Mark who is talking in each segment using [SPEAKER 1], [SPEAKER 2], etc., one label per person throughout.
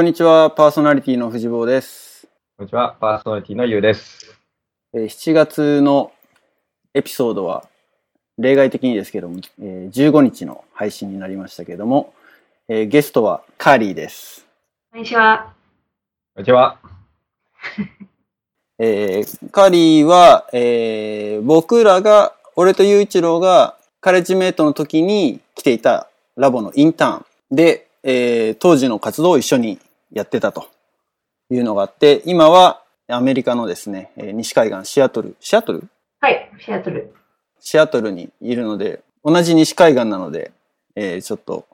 [SPEAKER 1] こんにちは、パーソナリティの藤坊です。
[SPEAKER 2] こんにちは、パーソナリティのゆうです。
[SPEAKER 1] えー7月のエピソードは例外的にですけども、えー15日の配信になりましたけども、えーゲストはカーリーです。
[SPEAKER 3] こんにちは。
[SPEAKER 2] こんにちは。
[SPEAKER 1] えーカーリーは、えー僕らが、俺と雄一郎がカレッジメイトの時に来ていたラボのインターンで、えー当時の活動を一緒にやってたというのがあって、今はアメリカのですね、えー西海岸シアトル、シアトル？
[SPEAKER 3] はい、シアトル。
[SPEAKER 1] シアトルにいるので、同じ西海岸なので、えーちょっと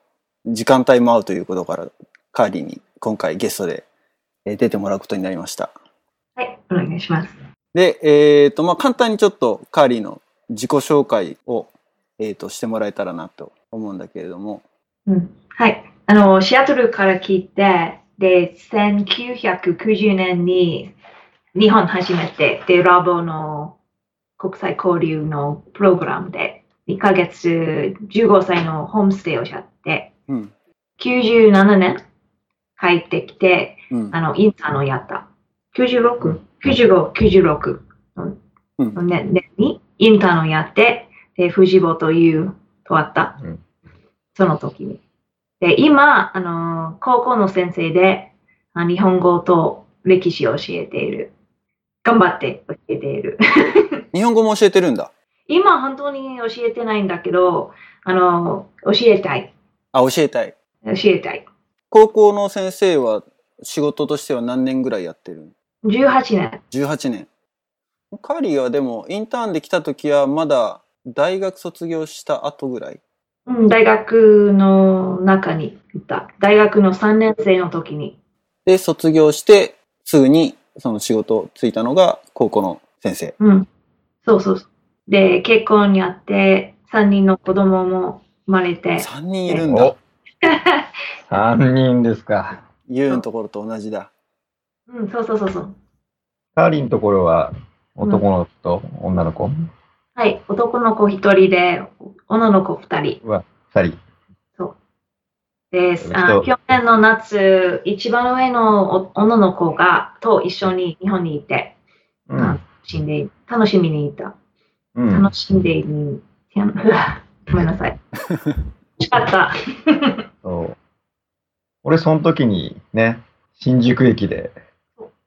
[SPEAKER 1] 時間帯も合うということから、カーリーに今回ゲストでえー出てもらうことになりました。
[SPEAKER 3] はい、お願いします。
[SPEAKER 1] で、えっ、と、まあ、簡単にちょっとカーリーの自己紹介を、えー、としてもらえたらなと思うんだけれども、
[SPEAKER 3] うん。はい。あの、シアトルから来て、で、1990年に日本初めて、で、ラボの国際交流のプログラムで、2ヶ月15歳のホームステイをやって、
[SPEAKER 1] うん、
[SPEAKER 3] 97年帰ってきて、
[SPEAKER 1] うん、
[SPEAKER 3] あの、インターンをやった。96、95、96の
[SPEAKER 1] うん
[SPEAKER 3] の年年にインターンをやって、で、藤坊というとあった。
[SPEAKER 2] うん
[SPEAKER 3] その時に。で、今、あの、高校の先生で、あ日本語と歴史を教えている。頑張って教えている。
[SPEAKER 1] 日本語も教えてるんだ？
[SPEAKER 3] 今、本当に教えてないんだけど、あの、教えたい。
[SPEAKER 1] あ、教えたい。
[SPEAKER 3] 教えたい。
[SPEAKER 1] 高校の先生は仕事としては何年ぐらいやってる
[SPEAKER 3] 18年。
[SPEAKER 1] 18年。カーリーはでもインターンで来た時はまだ大学卒業した後ぐらい？
[SPEAKER 3] うん、大学の中にいた。大学の3年生の時に。
[SPEAKER 1] で、卒業してすぐにその仕事ついたのが高校の先生。
[SPEAKER 3] うん。そうそうそう。で、結婚にあって、3人の子供も生まれて。
[SPEAKER 1] 3人いるんだ
[SPEAKER 2] お。三人ですか。
[SPEAKER 1] ユウのところと同じだ。
[SPEAKER 3] うん、そうそうそうそう。
[SPEAKER 2] カーリーのところは男の子と女の子、
[SPEAKER 3] はい。男の子1人で、女の子2人。
[SPEAKER 2] 二人。
[SPEAKER 3] で
[SPEAKER 2] そう
[SPEAKER 3] あ去年の夏、一番上のお女の子が、と一緒に日本にいて、
[SPEAKER 2] うん。
[SPEAKER 3] 楽しんで、楽しみにいた。
[SPEAKER 2] うん
[SPEAKER 3] 楽しんでいる。ごめんなさい。楽しかった。
[SPEAKER 2] そう俺、その時にね、新宿駅で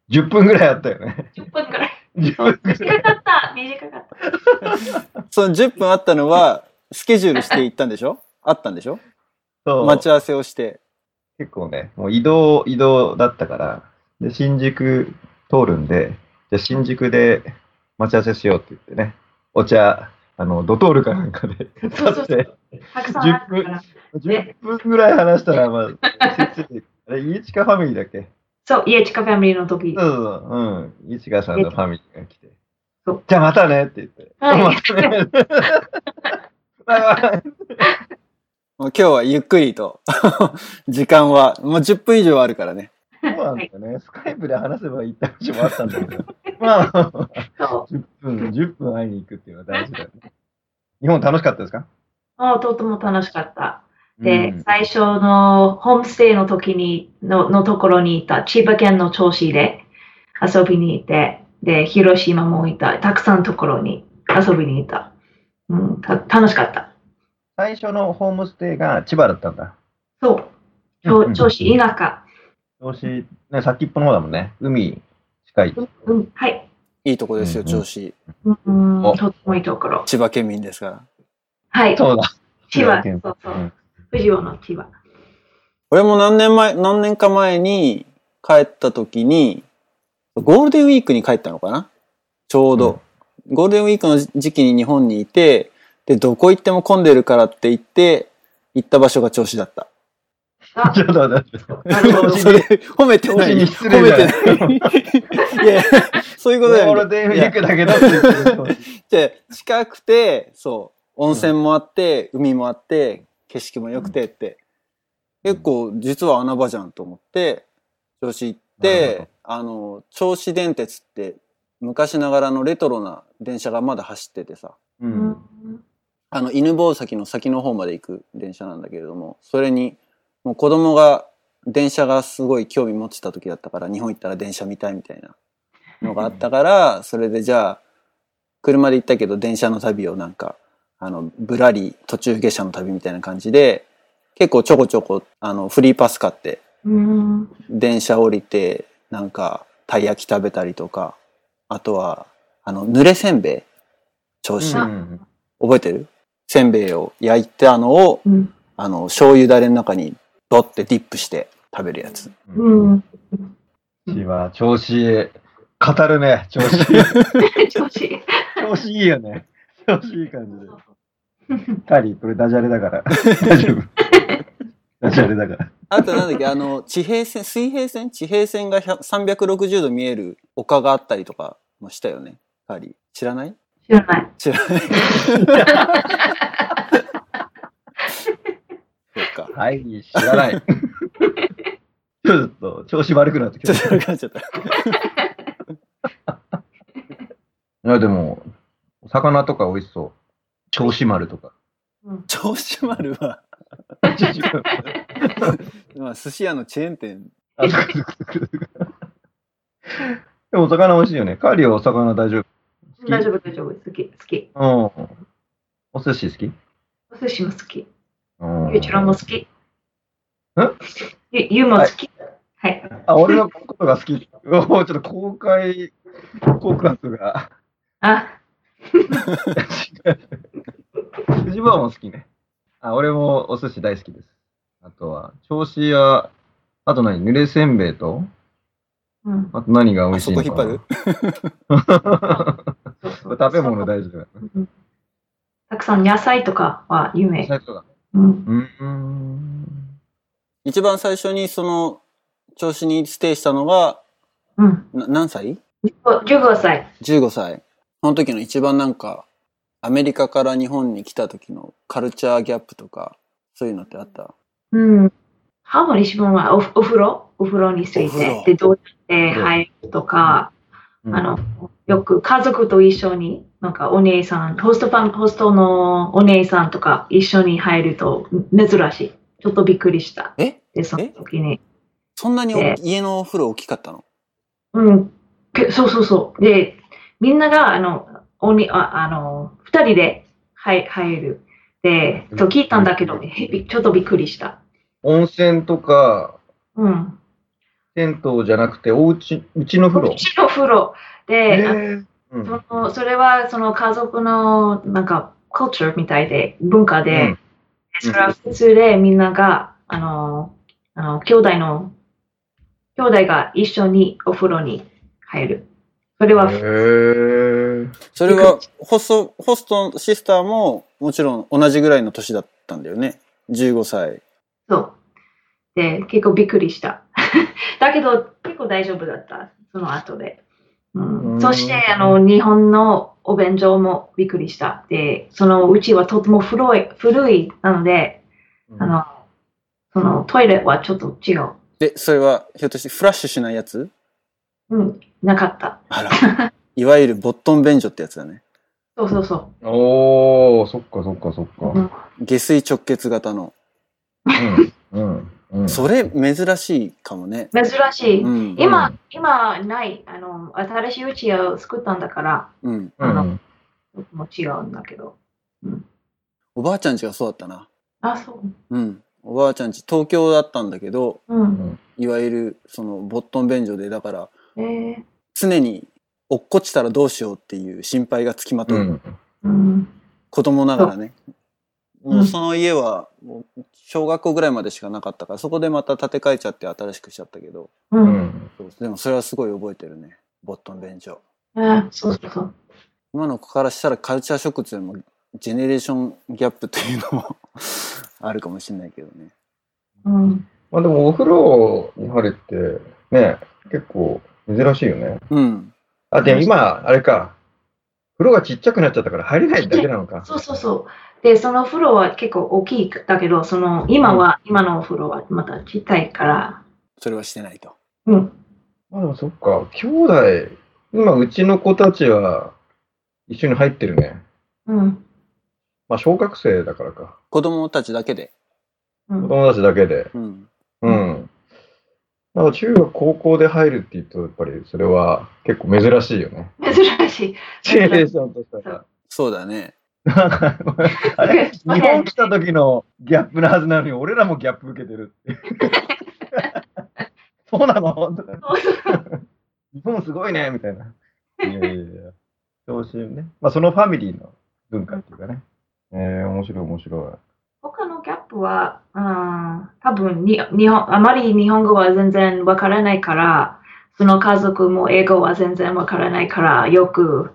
[SPEAKER 2] 10分ぐらいあったよね。
[SPEAKER 3] 10分くらい。
[SPEAKER 2] 10分ぐらい。
[SPEAKER 3] 短かった。短かった。
[SPEAKER 1] その10分あったのはスケジュールして行ったんでしょ？あったんでしょ？
[SPEAKER 2] そう
[SPEAKER 1] 待ち合わせをして。
[SPEAKER 2] 結構ね、もう移動、移動だったから、で、新宿通るんで、じゃあ新宿で待ち合わせしようって言ってね、お茶、あの、ドトールかなんかで買
[SPEAKER 3] そうそう
[SPEAKER 2] って、
[SPEAKER 3] たくさんあったから。
[SPEAKER 2] 10分ぐらい話したら、まあ、あれ、家近ファミリーだっけ？
[SPEAKER 3] そう、家近ファミリーの時
[SPEAKER 2] そう。そうん。家近さんのファミリーが来て
[SPEAKER 3] そう、
[SPEAKER 2] じゃあまたねって言って。
[SPEAKER 3] はい
[SPEAKER 2] またね。バイバイ
[SPEAKER 1] もう今日はゆっくりと 時間はもう10分以上あるからね。
[SPEAKER 2] そうなんだよね。スカイプで話せばいいって話もあったんだけど。まあ、
[SPEAKER 3] そう。
[SPEAKER 2] 10分、10分会いに行くっていうのは大事だよね。日本楽しかったですか？
[SPEAKER 3] あとても楽しかった。で、
[SPEAKER 2] うん
[SPEAKER 3] 最初のホームステイの時にの、のところにいた千葉県の銚子で遊びに行って、で、広島もいた。たくさんのところに遊びに行った。うん、た楽しかった。
[SPEAKER 2] 最初のホームステイが千葉だったんだ。
[SPEAKER 3] そう。
[SPEAKER 2] うん
[SPEAKER 3] 銚銚子、田舎。
[SPEAKER 2] 調子、ね、先っぽの方だもんね。海近い。
[SPEAKER 3] うん、はい。
[SPEAKER 1] いいとこですよ、
[SPEAKER 2] うんうん
[SPEAKER 1] 調子。
[SPEAKER 3] うん、
[SPEAKER 2] お
[SPEAKER 3] とってもいいところ。
[SPEAKER 1] 千葉県民ですから。
[SPEAKER 3] はい。
[SPEAKER 2] そうだ。
[SPEAKER 3] 千葉。
[SPEAKER 2] 千
[SPEAKER 3] そうそうう。
[SPEAKER 2] ん
[SPEAKER 3] 藤尾の千葉。
[SPEAKER 1] 俺も何年前、何年か前に帰った時に、ゴールデンウィークに帰ったのかな？ちょうど。ゴールデンウィークの時期に日本にいて、で、どこ行っても混んでるからって言って、行った場所が調子だった。
[SPEAKER 3] あ
[SPEAKER 2] ちょっと待って。
[SPEAKER 3] なるほど
[SPEAKER 1] それ、褒めてない。褒め
[SPEAKER 2] 礼じゃ
[SPEAKER 1] て
[SPEAKER 2] ない
[SPEAKER 1] な い。いや、そういう
[SPEAKER 2] ゴ
[SPEAKER 1] ことだよ
[SPEAKER 2] ールデンウィークだけどって言って
[SPEAKER 1] 近くて、そう、温泉もあって、海もあって、景色も良くてって、結構実は穴場じゃんと思って、銚子行って、あの、銚子電鉄って昔ながらのレトロな電車がまだ走っててさ、あの、犬吠埼の先の方まで行く電車なんだけれども、それに、もう子供が電車がすごい興味持ってた時だったから、日本行ったら電車見たいみたいなのがあったから、それでじゃあ、車で行ったけど電車の旅をなんか、あの、ぶらり途中下車の旅みたいな感じで、結構ちょこちょこ、あの、フリーパス買って、
[SPEAKER 3] うん。
[SPEAKER 1] 電車降りて、なんか、たい焼き食べたりとか、あとは、あの、濡れせんべい調子、
[SPEAKER 2] うん
[SPEAKER 1] 覚えてる？せんべいを焼いたのを、
[SPEAKER 3] うん。
[SPEAKER 1] あの、醤油だれの中にドってディップして食べるやつ。
[SPEAKER 3] うん。
[SPEAKER 2] ちは調子いい。語るね、調子いい。
[SPEAKER 3] 調子いい。
[SPEAKER 2] 調子いいよね。調子いい感じで。カリー、これダジャレだから。大丈夫。ダジャレだから。
[SPEAKER 1] あとなんだっけ、あの、地平線、水平線？地平線が100 360度見える丘があったりとかもしたよね。カーリー。知らない？
[SPEAKER 3] 知らない。
[SPEAKER 1] 知らない。そっか。
[SPEAKER 2] はい、知らない。ちょっと調子悪くなってきた。
[SPEAKER 1] ちょっと悪くなっちゃった。
[SPEAKER 2] いや、でも、お魚とか美味しそう。銚子丸とか。
[SPEAKER 1] 銚子丸は、まあ、寿司屋のチェーン店。
[SPEAKER 2] でもお魚美味しいよね。カーリーはお魚大丈夫？
[SPEAKER 3] 大丈夫、大丈夫。好き、好き。
[SPEAKER 2] うん。お寿司好き？
[SPEAKER 3] お寿司も好き。
[SPEAKER 2] うん
[SPEAKER 3] ゆうちろも好き。ゆゆうも好き。はい。
[SPEAKER 2] あ、俺のことが好き。ちょっと公開告白が。
[SPEAKER 3] あ、
[SPEAKER 2] 藤場も好きね。あ、俺もお寿司大好きです。あとは、銚子や、あと何？濡れせんべいと、
[SPEAKER 3] うん。
[SPEAKER 2] あと何が美
[SPEAKER 1] あ
[SPEAKER 2] 味しいのか
[SPEAKER 1] そこ引っ張る
[SPEAKER 2] る
[SPEAKER 3] そうそう
[SPEAKER 2] 食べ物大丈夫。
[SPEAKER 3] うんたくさん野菜とかは有名。
[SPEAKER 2] 最初だ。
[SPEAKER 3] うん。
[SPEAKER 2] うーん。
[SPEAKER 1] 一番最初にその、調子にステイしたのが、
[SPEAKER 3] うん。
[SPEAKER 1] な何歳
[SPEAKER 3] ？15歳。
[SPEAKER 1] ?15 歳。その時の一番なんか、アメリカから日本に来た時のカルチャーギャップとか、そういうのってあった？
[SPEAKER 3] うん。ハーモン一番はおお風呂？お風呂について。で、どうやって入るとか、
[SPEAKER 2] うん
[SPEAKER 3] あの、よく家族と一緒に、なんかお姉さん、ホストファン、ホストのお姉さんとか一緒に入ると珍しい。ちょっとびっくりした。
[SPEAKER 1] え？
[SPEAKER 3] で、その時に。
[SPEAKER 1] そんなに家のお風呂大きかったの？
[SPEAKER 3] うん。けそうそうそう。で、みんなが、あの、おに、ああの、二人で入入る。で、と聞いたんだけど、ちょっとびっくりした。
[SPEAKER 2] 温泉とか、
[SPEAKER 3] うん。
[SPEAKER 2] 銭湯じゃなくて、おうち、うちの風呂？
[SPEAKER 3] う。ちの風呂。で、
[SPEAKER 2] うん
[SPEAKER 3] そのそれはその家族のなんか、カルチャーみたいで、文化で、
[SPEAKER 2] うん
[SPEAKER 3] それは普通でみんなが、あの、あの、兄弟の、兄弟が一緒にお風呂に入る。それは、
[SPEAKER 1] それは、ホスト、ホストシスターも、もちろん同じぐらいの年だったんだよね。15歳。
[SPEAKER 3] そう。で、結構びっくりした。だけど、結構大丈夫だった。その後で。うん
[SPEAKER 2] うん
[SPEAKER 3] そして、あの、日本のお弁当もびっくりした。で、そのうちはとても古い、古いなので、あの、そのトイレはちょっと違う。
[SPEAKER 1] で、それは、ひょっとしてフラッシュしないやつ？
[SPEAKER 3] うん、なかった。
[SPEAKER 1] あら。いわゆるボットン便所ってやつだね。
[SPEAKER 3] そうそうそ
[SPEAKER 2] おー、そっかそっかそっ
[SPEAKER 3] う。う
[SPEAKER 2] か。
[SPEAKER 3] ん
[SPEAKER 1] 下水直結型の。
[SPEAKER 2] うん。うん。うん。
[SPEAKER 1] それ、珍しいかもね。
[SPEAKER 3] 珍しい。
[SPEAKER 1] うん。
[SPEAKER 3] 今、今ない。あの、新しいうちを作ったんだから、
[SPEAKER 1] うん。
[SPEAKER 2] うん。
[SPEAKER 3] もう違うんだけど。
[SPEAKER 1] おばあちゃん家がそうだったな。
[SPEAKER 3] あ、そう。
[SPEAKER 1] うん。おばあちゃん家、東京だったんだけど、
[SPEAKER 3] うん。
[SPEAKER 1] いわゆる、その、ボットン便所で、だから、
[SPEAKER 3] えー、
[SPEAKER 1] 常に、落っこちたらどうしようっていう心配がつきまとう。
[SPEAKER 2] うん。
[SPEAKER 3] うん。
[SPEAKER 1] 子供ながらね。
[SPEAKER 3] うん
[SPEAKER 1] もうその家は、もう小学校ぐらいまでしかなかったから、そこでまた建て替えちゃって新しくしちゃったけど、
[SPEAKER 3] う。
[SPEAKER 2] うん
[SPEAKER 1] でもそれはすごい覚えてるね。ボットン便所。
[SPEAKER 3] あそうそうそう。
[SPEAKER 1] 今の子からしたらカルチャーショックっていうのも、ジェネレーションギャップというのもあるかもしれないけどね。
[SPEAKER 3] うん。
[SPEAKER 2] まあでもお風呂に入るって、ね、結構珍しいよね。
[SPEAKER 1] うん。
[SPEAKER 2] あ、でも今、あれか。風呂がちっちゃくなっちゃったから入れないだけなのか。
[SPEAKER 3] そうそうそう。で、その風呂は結構大きいだけど、その、今は、今のお風呂はまたちっちゃいから、
[SPEAKER 1] それはしてないと。
[SPEAKER 3] うん。
[SPEAKER 2] まあでもそっか。兄弟、今うちの子たちは一緒に入ってるね。
[SPEAKER 3] うん。
[SPEAKER 2] まあ小学生だからか。
[SPEAKER 1] 子供たちだけで。
[SPEAKER 3] うん。
[SPEAKER 2] 子供たちだけで。
[SPEAKER 1] うん。
[SPEAKER 2] うん。なんか中学、高校で入るって言うと、やっぱりそれは結構珍しいよね。
[SPEAKER 3] 珍しい。
[SPEAKER 2] シチュエーションとしたら。
[SPEAKER 1] そうだね。
[SPEAKER 2] あれ日本来た時のギャップなはずなのに、俺らもギャップ受けてるっていう。そうなの？日本すごいねみたいな。いやいやいや。そういうね。まあ、そのファミリーの文化っていうかね。えー、面白い面白
[SPEAKER 3] 他のギャップは、うん、多分に日本、あまり日本語は全然わからないから、その家族も英語は全然わからないから、よく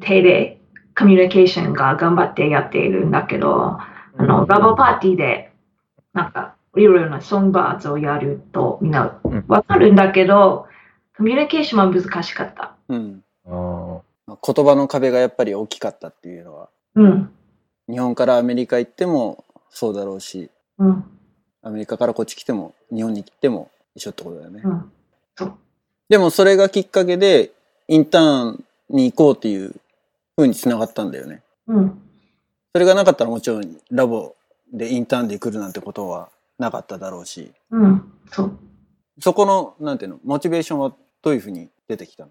[SPEAKER 3] 手でコミュニケーションが頑張ってやっているんだけど、あの、ラボパーティーで、なんか、いろいろなソングバーズをやるとみんな
[SPEAKER 2] うん
[SPEAKER 3] わかるんだけど、コミュニケーションは難しかった。
[SPEAKER 1] うん。
[SPEAKER 2] い。あ
[SPEAKER 1] 言葉の壁がやっぱり大きかったっていうのは、
[SPEAKER 3] うん。
[SPEAKER 1] 日本からアメリカ行ってもそうだろうし、
[SPEAKER 3] うん。
[SPEAKER 1] アメリカからこっち来ても、日本に来ても一緒ってことだよね。
[SPEAKER 3] うん。
[SPEAKER 1] でもそれがきっかけで、インターンに行こうっていう風に繋がったんだよね。
[SPEAKER 3] うん。
[SPEAKER 1] それがなかったらもちろんラボでインターンで来るなんてことはなかっただろうし、
[SPEAKER 3] うん。そう。
[SPEAKER 1] そこの、なんていうの、モチベーションはどういう風に出てきたの？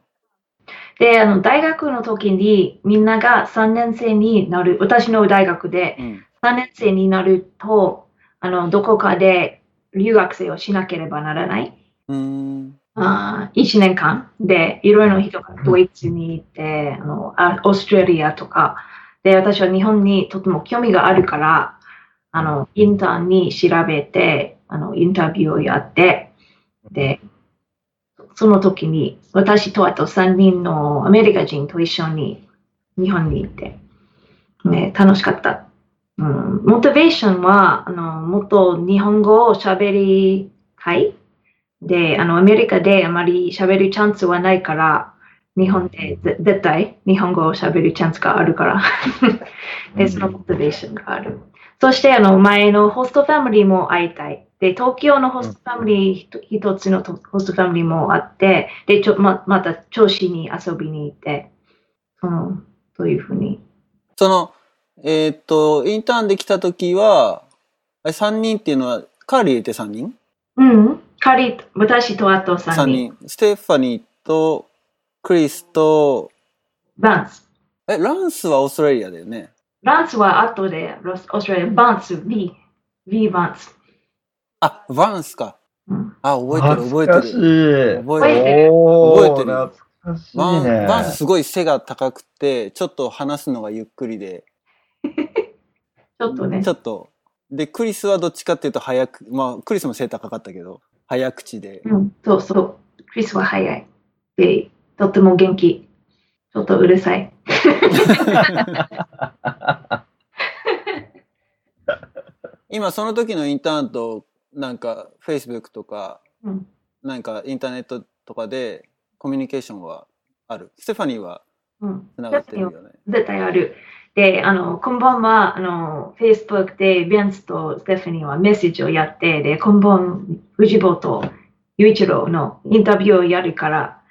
[SPEAKER 3] で、あの、大学の時にみんなが3年生になる、私の大学で
[SPEAKER 1] うん。
[SPEAKER 3] 3年生になると、あの、どこかで留学生をしなければならない。
[SPEAKER 1] うーん。
[SPEAKER 3] あ1年間で、いろいろな人がドイツに行って、あの、あオーストラリアとか、で、私は日本にとても興味があるから、あの、インターンに調べて、あの、インタビューをやって、で、その時に私とあと3人のアメリカ人と一緒に日本に行って、ね、楽しかった。うん、モチベーションは、あの、もっと日本語を喋りたい。で、あの、アメリカであまり喋るチャンスはないから、日本でぜ絶対日本語を喋るチャンスがあるから。で、そのモチベーションがある。そして、あの、前のホストファミリーも会いたい。で、東京のホストファミリー一つのとホストファミリーもあって、で、ちょままた調子に遊びに行って、その、そういうふうに。
[SPEAKER 1] その、えーっと、インターンで来た時は、あれ3人っていうのは、カーリー入れて3人？
[SPEAKER 3] うん。カリ、私とあと3
[SPEAKER 1] ?3
[SPEAKER 3] 人。
[SPEAKER 1] 人。ステファニーと、クリスと、
[SPEAKER 3] バンス。
[SPEAKER 1] え、ランスはオーストラリアだよね。
[SPEAKER 3] バンスは後で、ロスオーストラリア、バンス、V。V バンス。
[SPEAKER 1] あ、バンスか。
[SPEAKER 3] うん。
[SPEAKER 1] あ、覚えてる覚えてる。
[SPEAKER 2] る。
[SPEAKER 1] 覚えて
[SPEAKER 3] る
[SPEAKER 1] 覚えてる
[SPEAKER 2] 懐かしい
[SPEAKER 1] バン
[SPEAKER 2] ね。
[SPEAKER 1] バンスすごい背が高くて、ちょっと話すのがゆっくりで、
[SPEAKER 3] ちょっとね
[SPEAKER 1] ち。ょっと。で、クリスはどっちかっていうと早く、まあ、クリスも背高かったけど、早口で。
[SPEAKER 3] うん、そうそう。クリスは早い。で、とっても元気。ちょっとうるさい。
[SPEAKER 1] 今その時のインターンと、なんか、Facebook とか、
[SPEAKER 3] うん。
[SPEAKER 1] なんかインターネットとかでコミュニケーションはある？ステファニーは
[SPEAKER 3] うん。
[SPEAKER 1] 繋がってるよね。
[SPEAKER 3] 絶対ある。で、あの、こんばんは、あの、Facebook でベンツとステファニーはメッセージをやって、で、こんばん、藤坊と雄一郎のインタビューをやるから、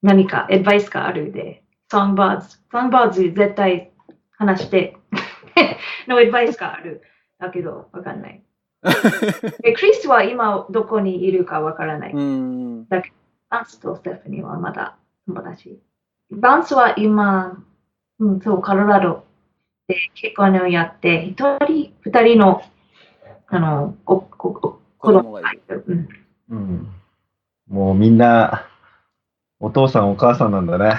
[SPEAKER 3] 何かアドバイスがあるで、ソングバーズ、ソングバーズ絶対話して、のアドバイスがある。だけど、わかんない。で、クリスは今どこにいるかわからない。
[SPEAKER 1] うーん。
[SPEAKER 3] バンスとステファニーはまだ友達。バンスは今、うん、そう、カロラドで結婚をやって、一人、二人の、あの、おここ
[SPEAKER 1] 子供がいる。
[SPEAKER 3] うん、
[SPEAKER 2] うん。もうみんな、お父さんお母さんなんだね。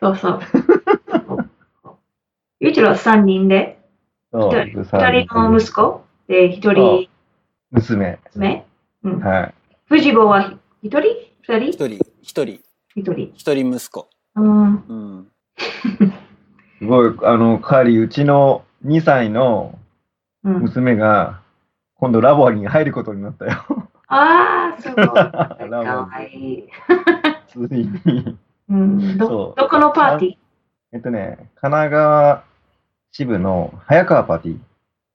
[SPEAKER 3] そうそう。ゆうちろは三人で、
[SPEAKER 2] そう
[SPEAKER 3] 一人二人の息子で、一人
[SPEAKER 2] 娘。
[SPEAKER 3] 娘。うん、
[SPEAKER 2] はい。
[SPEAKER 3] 藤坊は一人？二人？
[SPEAKER 1] 一人、一人、
[SPEAKER 3] 一人。
[SPEAKER 1] 一人息子。
[SPEAKER 3] うん、
[SPEAKER 1] うん。
[SPEAKER 2] すごい、あの、カーリー、うちの2歳の
[SPEAKER 3] うん。
[SPEAKER 2] 娘が、今度ラボに入ることになったよ。
[SPEAKER 3] ああ、すごい。か
[SPEAKER 2] ラ
[SPEAKER 3] わいい。
[SPEAKER 2] ボついに。
[SPEAKER 3] うん、どどこのパーティー？
[SPEAKER 2] えっとね、神奈川支部の早川パーティー。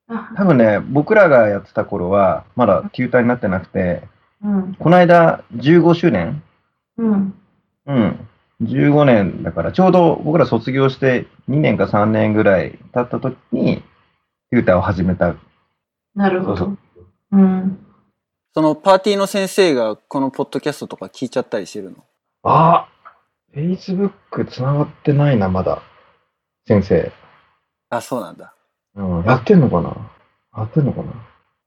[SPEAKER 3] あ
[SPEAKER 2] 多分ね、僕らがやってた頃は、まだ休隊になってなくて、
[SPEAKER 3] うん、
[SPEAKER 2] この間15周年？
[SPEAKER 3] うん、
[SPEAKER 2] うん。15年だから、ちょうど僕ら卒業して2年か3年ぐらい経った時に、休隊を始めた。
[SPEAKER 3] なるほ
[SPEAKER 2] そう
[SPEAKER 3] ど。うん、
[SPEAKER 1] そのパーティーの先生がこのポッドキャストとか聞いちゃったりしてるの？
[SPEAKER 2] あ !Facebook 繋がってないな、まだ。先生。
[SPEAKER 1] あ、そうなんだ。
[SPEAKER 2] うん、やってんのかな？やってんのかな？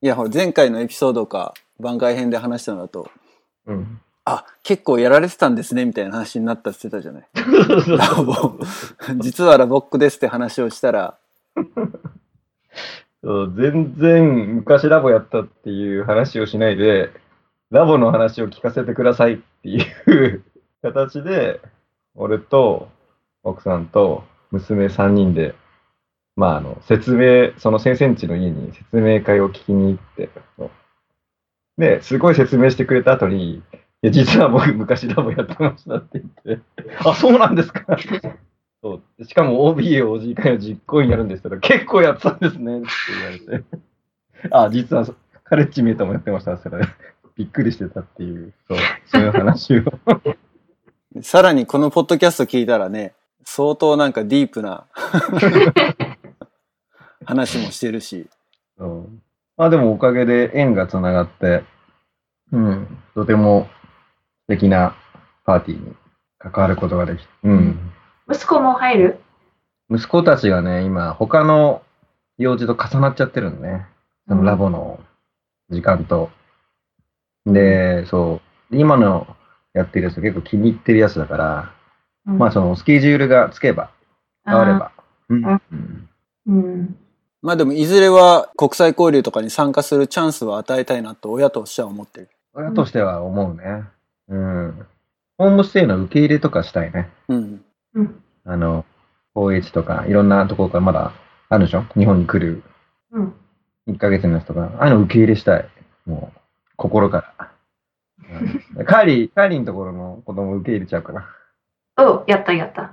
[SPEAKER 2] い
[SPEAKER 1] や、ほら、前回のエピソードか番外編で話したのだと、
[SPEAKER 2] うん。
[SPEAKER 1] あ、結構やられてたんですね、みたいな話になったって言ってたじゃない。ラボ。実はラボックですって話をしたら、
[SPEAKER 2] そう全然昔ラボやったっていう話をしないで、ラボの話を聞かせてくださいっていう形で、俺と奥さんと娘3人で、まああの、説明、その先生んちの家に説明会を聞きに行って、で、すごい説明してくれた後に、いや、実は僕昔ラボやってましたって言って、あ、そうなんですかそう。しかも OB を OG 会の実行委員やるんですけど、結構やってたんですねって言われて。あ、実はカレッジメイトもやってました、それ。びっくりしてたっていう、そう、そういう話を。
[SPEAKER 1] さらにこのポッドキャスト聞いたらね、相当なんかディープな 話もしてるし、
[SPEAKER 2] そうまあでもおかげで縁がつながって、うん、とても素敵なパーティーに関わることができうん。
[SPEAKER 3] 息子も入る？
[SPEAKER 2] 息子たちがね、今、他の用事と重なっちゃってるのね。そのラボの時間と。で、そう。今のやってるやつ結構気に入ってるやつだから、まあそのスケジュールがつけば、変われば。うん
[SPEAKER 3] あ
[SPEAKER 2] うん
[SPEAKER 3] うん。
[SPEAKER 1] まあでもいずれは国際交流とかに参加するチャンスを与えたいなと親としては思ってる。
[SPEAKER 2] 親としては思うね。うん。ホームステイの受け入れとかしたいね。
[SPEAKER 1] うん。
[SPEAKER 3] うん。
[SPEAKER 2] あの、OH とかいろんなところからまだあるでしょ？日本に来る
[SPEAKER 3] うん。
[SPEAKER 2] 1ヶ月の人が、ああいうの受け入れしたい。もう、心から。うん、カーリー、カーリーのところの子供受け入れちゃうかな。
[SPEAKER 3] お、やったやった。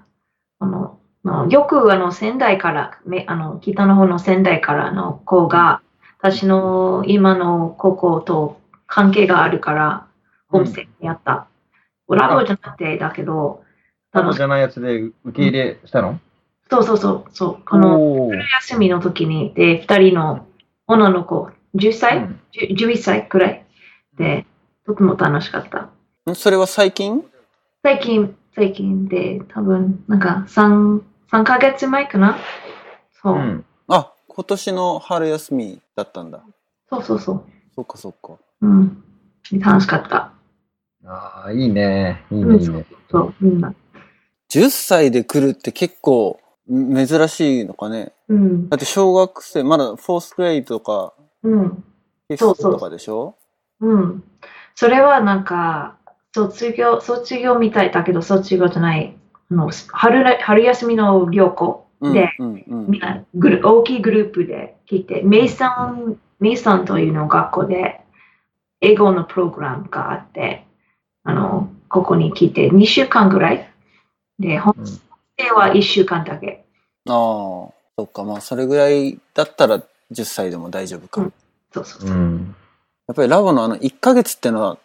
[SPEAKER 3] あの、あのよくあの仙台から、めあの北の方の仙台からの子が、私の今の高校と関係があるから、ホームステイやった。ラボじゃなくてだけど、
[SPEAKER 2] ラボじゃないやつで受け入れしたの、
[SPEAKER 3] そうそうそう、そう、この休みの時に、で、二人の女の子、10歳、
[SPEAKER 2] うん
[SPEAKER 3] 10 11歳くらいで、とても楽しかった。
[SPEAKER 1] んそれは最近？
[SPEAKER 3] 最近、最近で、多分、なんか3、3ヶ月前かな？そう、
[SPEAKER 2] うん。
[SPEAKER 1] あ、今年の春休みだったんだ。
[SPEAKER 3] そうそうそう。
[SPEAKER 1] そっかそっか。
[SPEAKER 3] うん。楽しかった。
[SPEAKER 2] ああ、いいね。いいね、いいね。
[SPEAKER 3] そう、みんな。
[SPEAKER 1] 10歳で来るって結構ん珍しいのかね。
[SPEAKER 3] うん。
[SPEAKER 1] だって小学生、まだフォースグレイドとか、
[SPEAKER 3] うん。そうそう
[SPEAKER 1] スとかでしょ？
[SPEAKER 3] うん。それはなんか、卒業、卒業みたいだけど、卒業じゃない。あの春ら春休みの旅行
[SPEAKER 1] うん、
[SPEAKER 3] で、
[SPEAKER 1] うん、うん。
[SPEAKER 3] みんなグル大きいグループで来て、メイさん、メイさんというの学校で英語のプログラムがあって、あの、ここに来て2週間ぐらいで、ホームステイは1週間だけ。
[SPEAKER 1] ああ、そっか。まあ、それぐらいだったら10歳でも大丈夫か。
[SPEAKER 3] うんそうそうそうう。
[SPEAKER 2] ん。
[SPEAKER 1] やっぱりラボのあの1ヶ月ってのは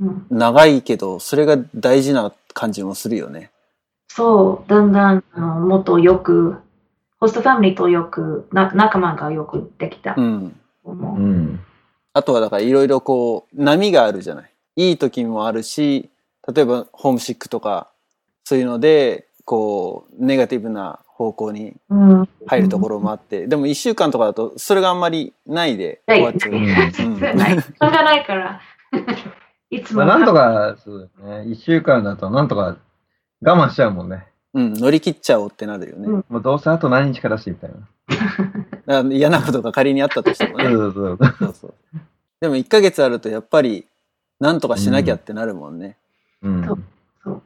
[SPEAKER 3] うん
[SPEAKER 1] 長いけど、それが大事な感じもするよね。
[SPEAKER 3] そう、だんだんあのもっとよく、ホストファミリーとよく、な仲間がよくできた
[SPEAKER 1] う。ん。
[SPEAKER 3] う
[SPEAKER 2] ん。
[SPEAKER 1] あとはだからいろいろこう、波があるじゃない。いい時もあるし、例えばホームシックとか、そういうので、こう、ネガティブな方向に
[SPEAKER 3] うん。
[SPEAKER 1] 入るところもあって、でも1週間とかだと、それがあんまりないで終わっちゃう。
[SPEAKER 3] ない。ない。しょうがないから。いつも。
[SPEAKER 2] まあ、なんとか、そうですね。一週間だと、なんとか我慢しちゃうもんね。
[SPEAKER 1] うん、乗り切っちゃおうってなるよね。
[SPEAKER 3] うん
[SPEAKER 2] もうどうせあと何日かだし、みたいな。
[SPEAKER 1] 嫌なことが仮にあったとしてもね。
[SPEAKER 2] そうそうそう。
[SPEAKER 1] そうそう。でも1ヶ月あるとやっぱり、なんとかしなきゃってなるもんね。
[SPEAKER 2] うん。
[SPEAKER 3] そう。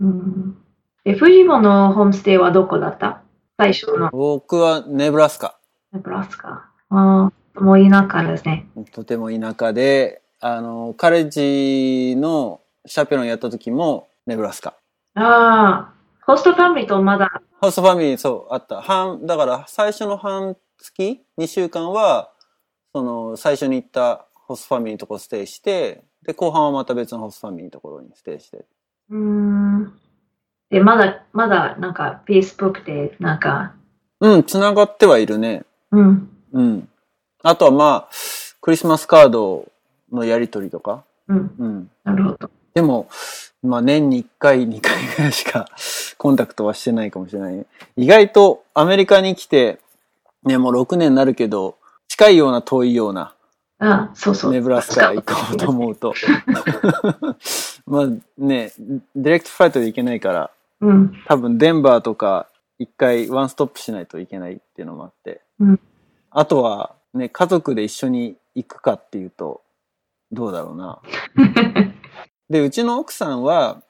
[SPEAKER 3] うん。え、フジボのホームステイはどこだった？最初の
[SPEAKER 1] 僕はネブラスカ。
[SPEAKER 3] ネブラスカ。ああ、もう田舎ですね。
[SPEAKER 1] とても田舎で、あの、カレッジのシャペロンやった時もネブラスカ。
[SPEAKER 3] ああ、ホストファミリーとまだ、
[SPEAKER 1] ホストファミリー、そう、あった。半、だから最初の半月 ?2 週間は、その、最初に行ったホストファミリーのところステイして、で、後半はまた別のホストファミリーのところにステイして。
[SPEAKER 3] うーん。で、まだ、まだ、なんか、Facebook で、なんか、
[SPEAKER 1] うん、繋がってはいるね。
[SPEAKER 3] うん。
[SPEAKER 1] うん。あとはまあ、クリスマスカードをのやりとりとか。
[SPEAKER 3] うん。
[SPEAKER 1] うん。
[SPEAKER 3] なるほど。
[SPEAKER 1] でも、まあ年に1回、2回ぐらいしか コンタクトはしてないかもしれないね。意外とアメリカに来て、ね、もう6年になるけど、近いような遠いような、
[SPEAKER 3] あ、そうそう。
[SPEAKER 1] ネブラスカ行こうと思うと。まあね、ディレクトフライトで行けないから、
[SPEAKER 3] うん。
[SPEAKER 1] 多分デンバーとか一回ワンストップしないといけないっていうのもあって。
[SPEAKER 3] うん
[SPEAKER 1] あとはね、家族で一緒に行くかっていうと、どうだろうな。で、うちの奥さんは、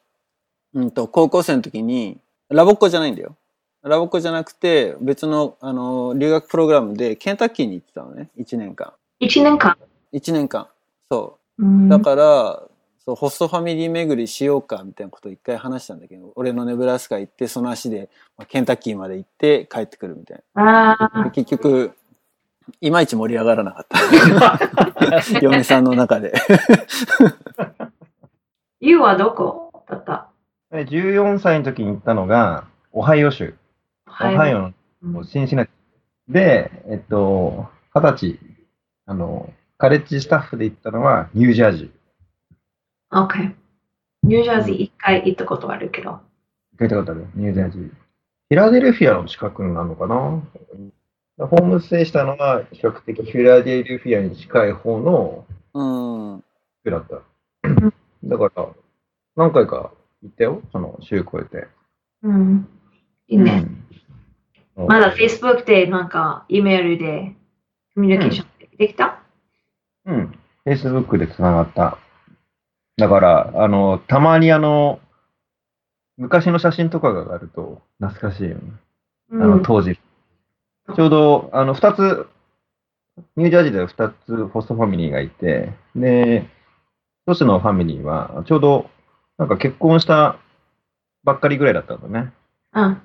[SPEAKER 1] うんと、高校生の時に、ラボっ子じゃないんだよ。ラボっ子じゃなくて、別の、あの、留学プログラムでケンタッキーに行ってたのね。1年間。
[SPEAKER 3] 一年間
[SPEAKER 1] ？1年間。そうう。
[SPEAKER 3] ん
[SPEAKER 1] だから、そう、ホストファミリー巡りしようか、みたいなことを一回話したんだけど、俺のネブラスカ行って、その足で、まあケンタッキーまで行って帰ってくるみたい
[SPEAKER 3] あ
[SPEAKER 1] な。結局、いまいち盛り上がらなかった。嫁さんの中で。
[SPEAKER 3] ユウはどこだった？
[SPEAKER 2] で14歳の時に行ったのが、オハイオ州。オハイオのシンシナティ。で、えっと、二十歳、あの、カレッジスタッフで行ったのはニュージャージー。
[SPEAKER 3] OK。ニュージャージー一回行ったことあるけど。
[SPEAKER 2] 聞いたことあるニュージャージー。フィラデルフィアの近くなのかな？ホームステイしたのは比較的フィラデルフィアに近い方の
[SPEAKER 1] うん。
[SPEAKER 2] 州だった。だから、何回か行ったよ、その州越えて。
[SPEAKER 3] うん。いいね。
[SPEAKER 2] うん
[SPEAKER 3] まだ Facebook でなんか、E メールでコミュニケーションできた？
[SPEAKER 2] うん。Facebook で繋がった。だから、あの、たまにあの、昔の写真とかがあると懐かしいよね。あの、当時。ちょうど、あの、二つ、ニュージャージーでは二つホストファミリーがいて、で、一つのファミリーは、ちょうど、なんか結婚したばっかりぐらいだったんだね。
[SPEAKER 3] うん。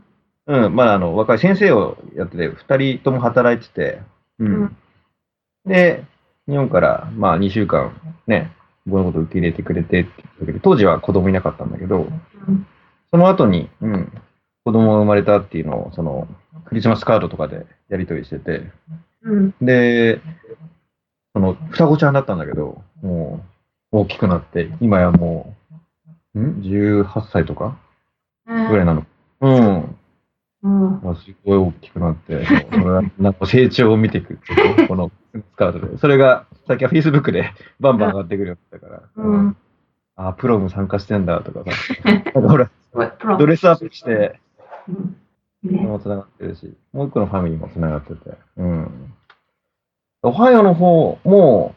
[SPEAKER 2] うん、まあ、あの、若い先生をやってて、二人とも働いてて、う
[SPEAKER 3] うん
[SPEAKER 2] ん。で、日本から、まあ、2週間、ね、僕のこと受け入れてくれてって言ったけど、当時は子供いなかったんだけど、
[SPEAKER 3] うん
[SPEAKER 2] その後に、うん、子供が生まれたっていうのを、その、クリスマスカードとかでやり取りしてて、
[SPEAKER 3] うん。
[SPEAKER 2] で、その、双子ちゃんだったんだけど、もう、大きくなって、今やもう、ん ?18 歳とかぐらいなの。うん。
[SPEAKER 3] うん。
[SPEAKER 2] まあ、すごい大きくなって、そのなんか成長を見ていくっていうねこのスカートで。それが、最近は Facebook でバンバン上がってくるようになったから、
[SPEAKER 3] うん。
[SPEAKER 2] あ、プロも参加してんだとかさ、なんかほら、ドレスアップして、も繋がってるし、もう一個のファミリーも繋がってて、うん。オハイオの方も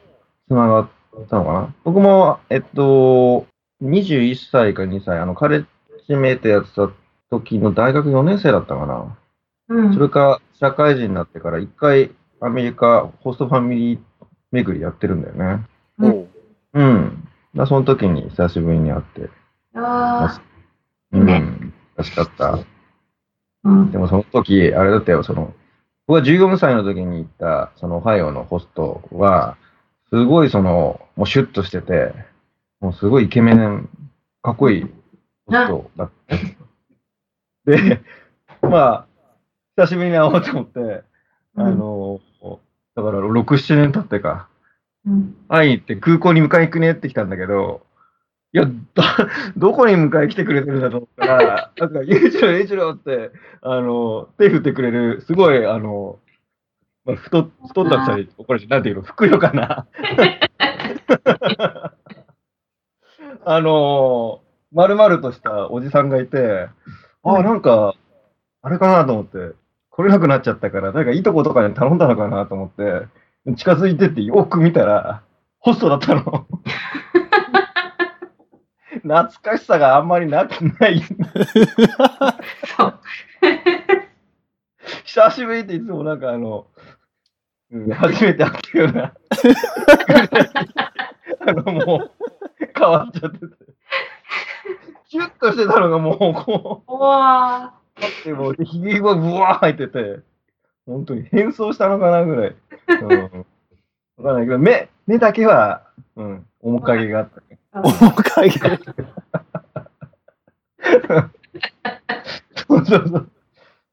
[SPEAKER 2] 繋がったのかな？僕も、えっと、21歳か2歳、あの、カレッジメイトやってた時の大学4年生だったかな。
[SPEAKER 3] うん
[SPEAKER 2] それか、社会人になってから一回アメリカホストファミリー巡りやってるんだよね。
[SPEAKER 3] うん
[SPEAKER 1] おう
[SPEAKER 2] うん。だその時に久しぶりに会って。
[SPEAKER 3] あ
[SPEAKER 2] うん。
[SPEAKER 3] ね
[SPEAKER 2] 楽しかった。
[SPEAKER 3] あ、うん
[SPEAKER 2] でもその時、あれだったよ、その、僕は14歳の時に行った、そのオハイオのホストは、すごいその、もうシュッとしてて、もうすごいイケメン、かっこいいホストだった。で、まあ、久しぶりに会おうと思って、あの、だから6、7年経ってか、
[SPEAKER 3] うん。
[SPEAKER 2] 会いに行って空港に迎え行くねって来たんだけど、いや、ど、どこに迎え来てくれてるんだと思ったら、なんか、ゆういちろう、ゆういちろうって、あの、手振ってくれる、すごい、あの、まあ、太太った二人、これ、なんていうの、ふくよかな。あの、丸々としたおじさんがいて、ああ、なんか、あれかなと思って、来れなくなっちゃったから、なんかいいとことかに頼んだのかなと思って、近づいてってよく見たら、ホストだったの。懐かしさがあんまりなくない。
[SPEAKER 3] そう。
[SPEAKER 2] 久しぶりっていつもなんかあの、うん、初めて会ったような。あのもう、変わっちゃってて。キュッとしてたのがもうこ
[SPEAKER 3] うわ
[SPEAKER 2] う、でもうひげがブワー入ってて、本当に変装したのかなぐらい。うん。わかんないけど、目、目だけは、うん、面影があった
[SPEAKER 1] 面影が。
[SPEAKER 2] そうそうそう。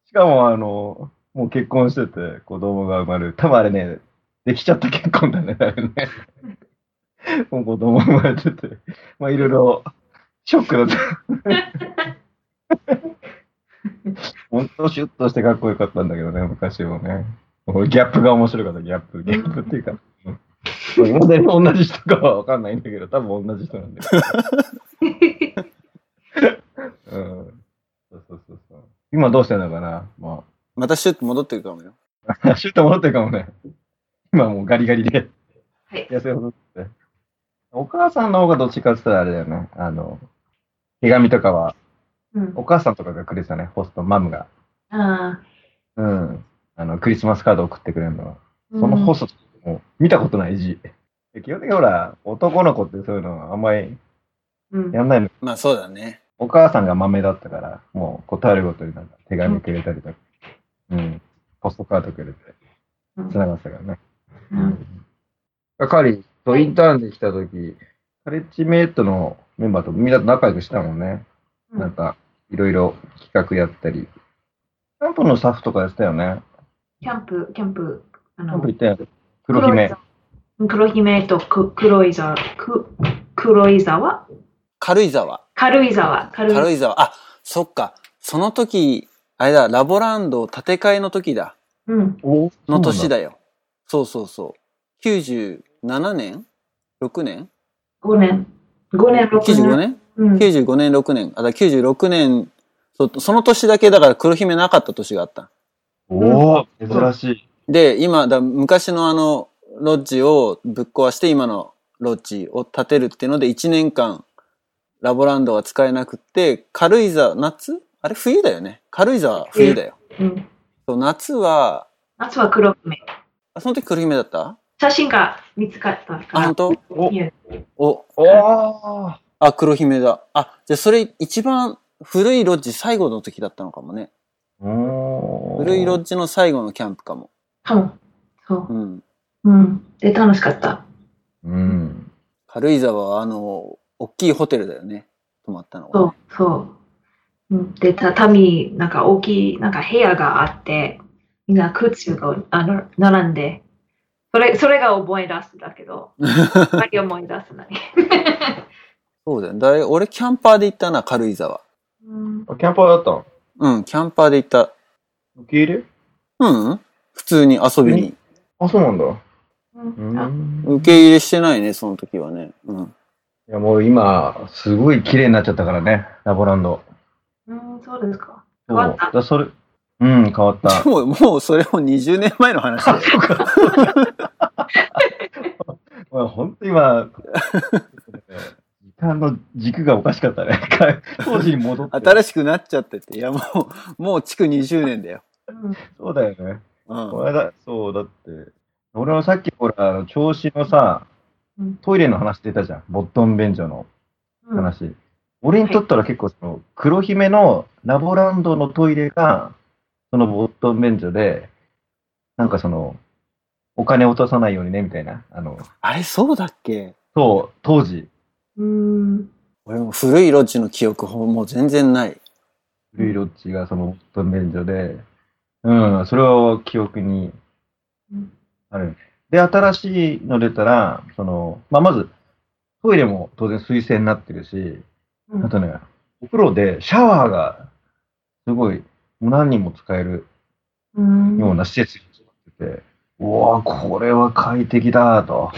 [SPEAKER 2] しかも、あの、もう結婚してて、子供が生まれる。多分あれね、できちゃった結婚だね、あれね。もう子供生まれてて、まあいろいろショックだった。本当シュッとしてかっこよかったんだけどね、昔もね。ギャップが面白かった、ギャップ。ギャップっていうか。うんまだに同じ人かはわかんないんだけど、多分同じ人なんだけど。うん。そうそうそうそう。今どうしてんのかな？ま
[SPEAKER 1] またシュッと戻ってるかもよ。
[SPEAKER 2] あ、シュッと戻ってるかもね。今もうガリガリで。
[SPEAKER 3] はい。
[SPEAKER 2] 痩せ細って。お母さんの方がどっちかって言ったらあれだよね。あの、手紙とかは、
[SPEAKER 3] うん
[SPEAKER 2] お母さんとかがくれてたね、ホスト、マムが。
[SPEAKER 3] あ
[SPEAKER 2] うん。あの、クリスマスカード送ってくれるのは。
[SPEAKER 3] ー
[SPEAKER 2] そのホスト、もう見たことない字。で基本的にほら、男の子ってそういうのあんまり
[SPEAKER 3] うん
[SPEAKER 2] やんないの。
[SPEAKER 1] まあそうだね。
[SPEAKER 2] お母さんが豆だったから、もう答えるごとになんか手紙くれたりとか、うん。ポストカードくれて、
[SPEAKER 3] うん
[SPEAKER 2] 繋がってたからね。
[SPEAKER 3] うん
[SPEAKER 2] カリとインターンで来た時、カレッジメイトのメンバーとみんなと仲良くしたもんね。なんか、いろいろ企画やったり。キャンプのスタッフとかやってたよね。
[SPEAKER 3] キャンプ、キャンプ、あの
[SPEAKER 2] キャンプ行ったよ。黒姫。
[SPEAKER 3] 黒姫とく黒い沢、く黒い沢
[SPEAKER 1] 軽井沢。
[SPEAKER 3] 軽井沢、軽井
[SPEAKER 1] 軽井沢。あ、そっか。その時、あれだ、ラボランド建て替えの時だ。
[SPEAKER 3] うん。
[SPEAKER 2] お
[SPEAKER 1] の年
[SPEAKER 2] だ。
[SPEAKER 1] だよ。そうそうそう。97年 ?6 年？
[SPEAKER 3] 5年。5年、6年。
[SPEAKER 1] ?95 年？
[SPEAKER 3] うん。
[SPEAKER 1] ?95 年、6年。あ、だ96年そ、その年だけだから黒姫なかった年があった。
[SPEAKER 2] おお珍しい。
[SPEAKER 1] で、今、だ昔のあの、ロッジをぶっ壊して今のロッジを建てるっていうので1年間ラボランドが使えなくって、軽井沢、夏？あれ冬だよね。軽井沢は冬だよ。
[SPEAKER 3] うん。
[SPEAKER 1] そう夏は、
[SPEAKER 3] 夏は黒姫。
[SPEAKER 1] あその時黒姫だった？
[SPEAKER 3] 写真が見つかったか
[SPEAKER 1] あ、
[SPEAKER 3] ら。
[SPEAKER 1] 本当？
[SPEAKER 2] お
[SPEAKER 1] お、
[SPEAKER 2] おー
[SPEAKER 1] あ、黒姫だ。あ、じゃあそれ一番古いロッジ最後の時だったのかもね。古いロッジの最後のキャンプかも。
[SPEAKER 3] かも。そう
[SPEAKER 1] う。ん。
[SPEAKER 3] うん。で、楽しかった。
[SPEAKER 2] うん。
[SPEAKER 1] 軽井沢はあの、大きいホテルだよね。泊まったのが。
[SPEAKER 3] そう、そう。うん、で、畳、なんか大きい、なんか部屋があって、みんな靴があの並んで、それ、それが思い出すだけど、あまり思い出せない。
[SPEAKER 1] そうだよ。だい俺キャンパーで行ったな、軽井沢。
[SPEAKER 3] うん、
[SPEAKER 2] あキャンパーだったの？
[SPEAKER 1] うん、キャンパーで行った。
[SPEAKER 2] 受け入れ？
[SPEAKER 1] うん普通に遊びに。
[SPEAKER 2] あ、そうなんだ。
[SPEAKER 3] うん
[SPEAKER 1] 受け入れしてないね、その時はね。うん。
[SPEAKER 2] いや、もう今、すごい綺麗になっちゃったからね、ラボランド。
[SPEAKER 3] うん、そうですか。
[SPEAKER 2] そ
[SPEAKER 3] わった
[SPEAKER 2] だそれ、うん、変わった。
[SPEAKER 1] でも、もうそれも20年前の話だよ。
[SPEAKER 2] まあ、本当今、時間の軸がおかしかったね。当時に戻って。
[SPEAKER 1] 新しくなっちゃってて。いや、もう、もう築20年だよ。
[SPEAKER 3] うん
[SPEAKER 2] そうだよね。
[SPEAKER 1] うん。
[SPEAKER 2] これだ、そう、だって、俺はさっきほら、あの調子のさ
[SPEAKER 3] うん、
[SPEAKER 2] トイレの話出たじゃん。ボットン便所の
[SPEAKER 3] うん
[SPEAKER 2] 話。俺にとったら結構その、黒姫のラボランドのトイレが、そのボットン便所で、なんかその、お金落とさないようにね、みたいな。あの、
[SPEAKER 1] あれ、そうだっけ？
[SPEAKER 2] そう、当時、
[SPEAKER 3] うん。
[SPEAKER 1] 俺も古いロッジの記憶ほもう全然ない。
[SPEAKER 2] ルイロッチがそのボットン便所で、うん、それは記憶に
[SPEAKER 3] うん
[SPEAKER 2] ある。で、新しいの出たら、その、まあ、まず、トイレも当然水洗になってるし、
[SPEAKER 3] うん
[SPEAKER 2] あとね、お風呂でシャワーが、すごい、何人も使える
[SPEAKER 3] うん
[SPEAKER 2] ような施設になってて、うわこれは快適だと。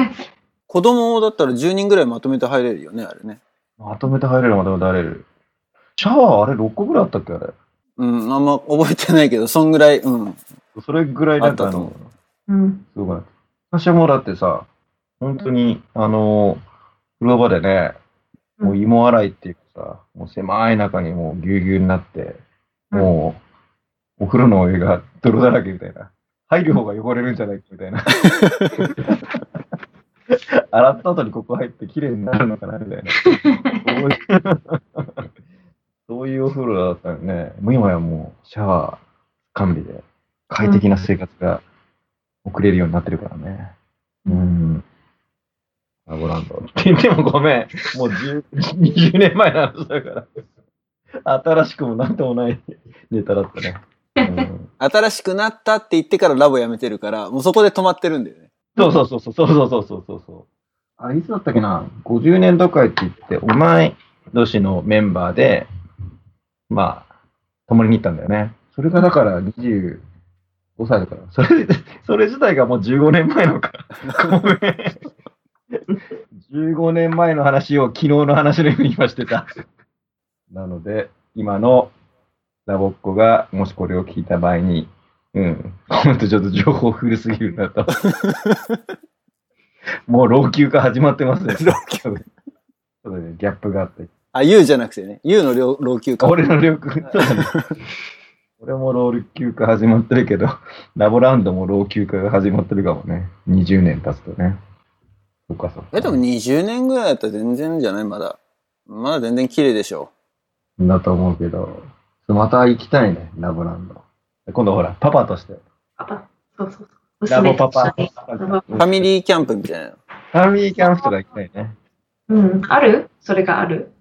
[SPEAKER 1] 子供だったら10人ぐらいまとめて入れるよね、あれね。
[SPEAKER 2] まとめて入れる、まとめて入れる。シャワーあれ6個ぐらいあったっけあれ？
[SPEAKER 1] うん、あんま覚えてないけど、そんぐらい、うん。
[SPEAKER 2] それぐらいなんか
[SPEAKER 1] あったと思う
[SPEAKER 3] うん。
[SPEAKER 2] すごい。私はもうだってさ、本当に、あの、風呂場でね、もう芋洗いっていうかさ、もう狭い中にもうぎゅうぎゅうになって、もう、お風呂のお湯が泥だらけみたいな。入る方が汚れるんじゃないかみたいな。洗った後にここ入って綺麗になるのかなみたいな。そういうお風呂だったよね。もう今やもうシャワー完備で快適な生活が送れるようになってるからね。うん。ラボランド。って言ってもごめん。もう10 20年前の話だから。新しくもなんともないネタだったね。うん、
[SPEAKER 1] 新しくなったって言ってからラボやめてるから、もうそこで止まってるんだよね。
[SPEAKER 2] そうそうそうそうそうそうそうそうそあれいつだったっけな ?50 年度会って言って、同い年のメンバーで、まあ、共に行ったんだよね。それがだから25歳だから。それ、それ自体がもう15年前のか。ごめん。15年前の話を昨日の話のように今してた。なので、今のラボっ子がもしこれを聞いた場合に、うん、ほんとちょっと情報古すぎるなと。もう老朽化始まってますね。
[SPEAKER 1] 老朽
[SPEAKER 2] そうそうだね、ギャップがあって。
[SPEAKER 1] あ、ユウじゃなくてね。ユウの老老朽化。
[SPEAKER 2] 俺の老朽化。俺も老朽化始まってるけど、ラボランドも老朽化が始まってるかもね。20年経つとね。そっかそっか。
[SPEAKER 1] え、でも20年ぐらいだったら全然じゃない？まだ。まだ全然綺麗でしょ。
[SPEAKER 2] だと思うけど、また行きたいね、ラボランド。今度ほら、パパとして。
[SPEAKER 3] パパ？そうそうそう。
[SPEAKER 2] ラボパパ。
[SPEAKER 1] ファミリーキャンプみたいな。
[SPEAKER 2] ファミリーキャンプとか行きたいね。
[SPEAKER 3] うん。ある？それがある？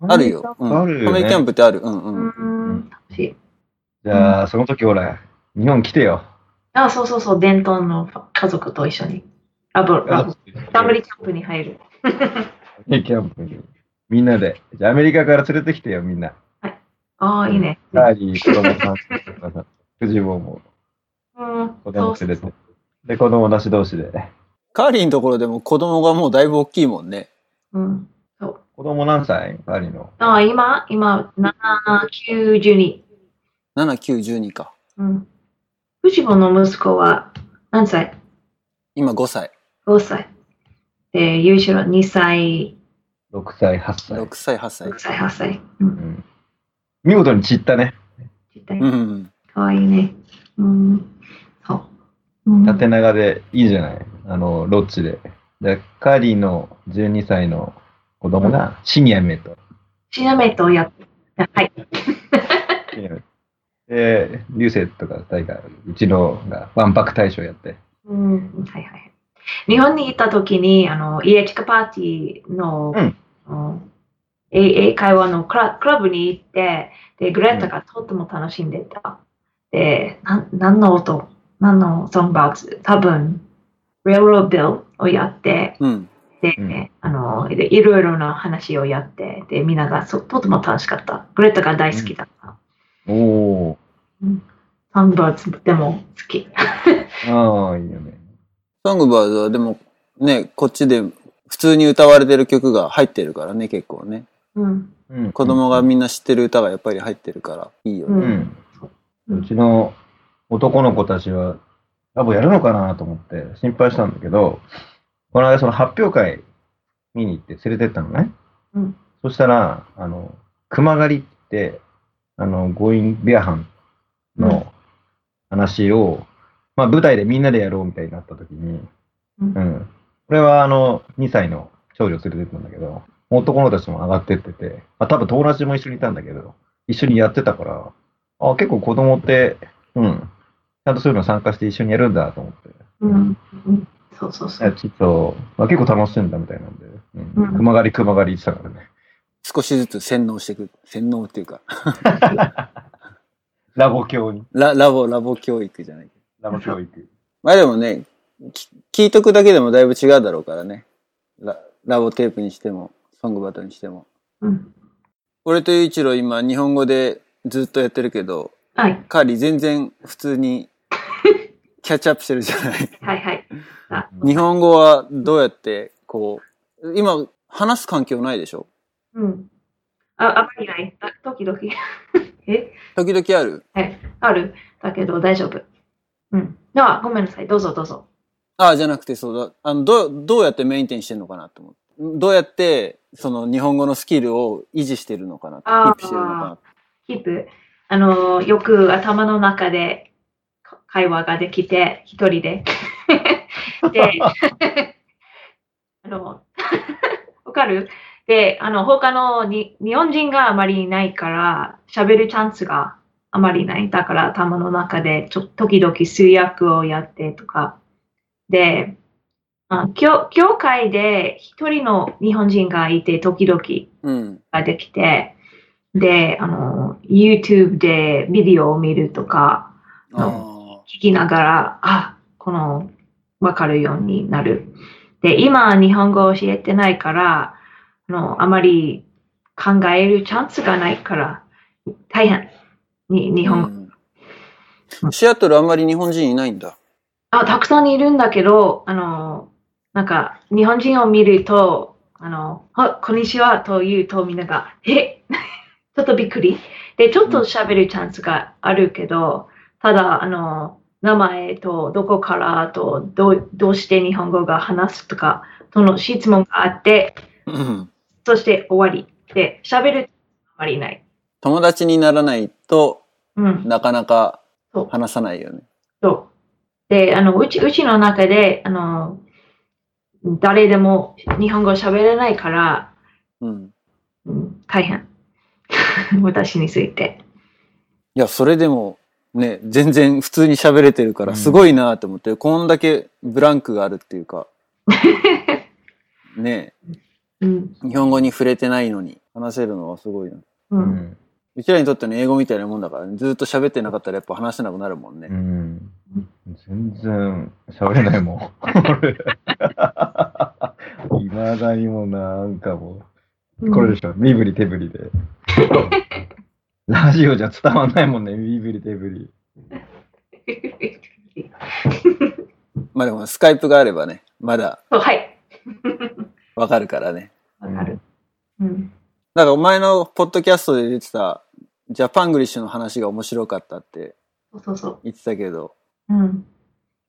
[SPEAKER 1] あるよ。うん。
[SPEAKER 2] あるよね
[SPEAKER 1] ファミリーキャンプってある？うん
[SPEAKER 3] う
[SPEAKER 1] うん。
[SPEAKER 3] ん。楽しい。
[SPEAKER 2] じゃあ、その時ほら、日本来てよ。
[SPEAKER 3] あ、そうそうそう。伝統の家族と一緒に。ラボ、ラボ。ファミリーキャンプに入る。
[SPEAKER 2] ファミリーキャンプに。みんなで。じゃあ、アメリカから連れてきてよ、みんな。
[SPEAKER 3] ああ、いいね。
[SPEAKER 2] カーリー、子供さんとかさ、藤坊も
[SPEAKER 3] うん。
[SPEAKER 2] 子供連れて。で、子供なし同士で。
[SPEAKER 1] カーリーのところでも子供がもうだいぶ大きいもんね。
[SPEAKER 3] うん。そう。
[SPEAKER 2] 子供何歳？カーリーの。
[SPEAKER 3] ああ、今、今、7、9、12。
[SPEAKER 1] 7、9、12か。
[SPEAKER 3] うん。藤子の息子は何歳？
[SPEAKER 1] 今5歳。
[SPEAKER 3] ?5 歳。で、優勝は2歳、
[SPEAKER 2] 6歳、8歳。
[SPEAKER 1] 6歳、8歳
[SPEAKER 3] 6。歳、8歳。う。
[SPEAKER 2] うんん、見事に散ったね。
[SPEAKER 3] 絶対
[SPEAKER 1] うん。
[SPEAKER 3] かわいいね。うん。そう。うん、
[SPEAKER 2] 縦長でいいじゃない。あの、ロッチで。で、カーリーの12歳の子供がシニアメイト。
[SPEAKER 3] シナメイトをやって、はい。
[SPEAKER 2] で、流星とか大会、うちのがワンパク大賞やって。
[SPEAKER 3] うん、はいはい。日本に行った時に、あの、家近パーティーの、
[SPEAKER 2] うん
[SPEAKER 3] うん英英会話のクラクラブに行って、で、グレタがとっても楽しんでた。で、なん何の音何のソングバックス多分、Railroad Bill をやって、
[SPEAKER 1] うん。
[SPEAKER 3] で、
[SPEAKER 2] うん
[SPEAKER 3] あので、いろいろな話をやって、で、みんながそとても楽しかった。グレタが大好きだった。
[SPEAKER 2] おお
[SPEAKER 3] ソングバーズでも好き。
[SPEAKER 2] ー。ああ、いいよね。
[SPEAKER 1] ソングバーズはでもね、こっちで普通に歌われてる曲が入ってるからね、結構ね。
[SPEAKER 3] うん。
[SPEAKER 2] うん、
[SPEAKER 1] 子供がみんな知ってる歌がやっぱり入ってるからいいよ
[SPEAKER 3] う
[SPEAKER 1] ね。
[SPEAKER 2] うん。うちの男の子たちは、ラボやるのかなと思って心配したんだけど、この間その発表会見に行って連れてったのね。
[SPEAKER 3] うん
[SPEAKER 2] そしたら、あの、熊狩りって、あの、ゴイン・ビアハンの話を、まあ舞台でみんなでやろうみたいになった時に、
[SPEAKER 3] うん
[SPEAKER 2] うん。これはあの、2歳の長女を連れてったんだけど、男の子たちも上がってってて、まあ多分友達も一緒にいたんだけど、一緒にやってたから、あ結構子供って、うん、ちゃんとそういうの参加して一緒にやるんだと思って、
[SPEAKER 3] うん。うんそうそうそう。
[SPEAKER 2] いやちょっと、まあ、結構楽しんだみたいなんで、うん
[SPEAKER 3] うん
[SPEAKER 2] 熊狩り熊狩り言ってたからね。
[SPEAKER 1] 少しずつ洗脳していく。洗脳っていうか、
[SPEAKER 2] ラボ教に。
[SPEAKER 1] ララボ、ラボ教育じゃない。
[SPEAKER 2] ラボ教育。
[SPEAKER 1] まあでもね、き聞いとくだけでもだいぶ違うだろうからね。ララボテープにしても、ソングバトにしても。
[SPEAKER 3] うん。
[SPEAKER 1] 俺とゆういちろう今日本語でずっとやってるけど、
[SPEAKER 3] はい。
[SPEAKER 1] カーリー全然普通にキャッチアップしてるじゃない。
[SPEAKER 3] はいはい。あ
[SPEAKER 1] 日本語はどうやって、こう、今話す環境ないでしょ？
[SPEAKER 3] うん。あ、あまりない。あ時々。え？
[SPEAKER 1] 時々ある？
[SPEAKER 3] はい。ある。だけど大丈夫。うん。あ、ごめんなさい。どうぞどうぞ。
[SPEAKER 1] ああ、じゃなくてそうだ。あの、どう、どうやってメインテンしてるのかなと思って。どうやって、その日本語のスキルを維持してるのかなキ
[SPEAKER 3] あー
[SPEAKER 1] ープしてるのかな
[SPEAKER 3] キープ。あの、よく頭の中でか会話ができて、一人で。で、あの、わかる？で、あの、他のに日本人があまりいないから、喋るチャンスがあまりない。だから頭の中でちょ時々通訳をやってとか。で、あ教教会で一人の日本人がいて、時々
[SPEAKER 1] うん。
[SPEAKER 3] ができて、で、あの、YouTube でビデオを見るとか、
[SPEAKER 1] あ
[SPEAKER 3] 聞きながら、あ、この、わかるようになる。で、今日本語を教えてないから、あの、あまり考えるチャンスがないから、大変。に、日本語。
[SPEAKER 1] うんシアトルあんまり日本人いないんだ。
[SPEAKER 3] あ、たくさんいるんだけど、あの、なんか、日本人を見ると、あの、あ、こんにちはと言うとみんなが、え？ちょっとびっくり。で、ちょっと喋るチャンスがあるけど、ただ、あの、名前とどこからとどうどうして日本語が話すとか、その質問があって、
[SPEAKER 1] うん
[SPEAKER 3] そして終わり。で、喋るあまりない。
[SPEAKER 1] 友達にならないと
[SPEAKER 3] うん。
[SPEAKER 1] なかなか話さないよね。
[SPEAKER 3] そう。で、あの、うち、うちの中で、あの、誰でも日本語喋れないから、
[SPEAKER 1] うん。
[SPEAKER 3] うん、大変。私について。
[SPEAKER 1] いや、それでもね、全然普通に喋れてるからすごいなと思って、こんだけブランクがあるっていうか、ね、
[SPEAKER 3] うん。
[SPEAKER 1] 日本語に触れてないのに話せるのはすごいな。
[SPEAKER 3] う。
[SPEAKER 2] うんん。
[SPEAKER 1] うちらにとっての英語みたいなもんだから、ね、ずっと喋ってなかったらやっぱ話せなくなるもんね。
[SPEAKER 2] うん。全然喋れないもん。俺。いまだにもなんかもう、これでしょ。身振り手振りで。ラジオじゃ伝わんないもんね、身振り手振り。
[SPEAKER 1] まあでもスカイプがあればね、まだ
[SPEAKER 3] はい。
[SPEAKER 1] わかるからね。
[SPEAKER 3] わかる。うん。
[SPEAKER 1] だからお前のポッドキャストで出てたジャパングリッシュの話が面白かったって
[SPEAKER 3] そうそう。
[SPEAKER 1] 言ってたけど、
[SPEAKER 3] うん。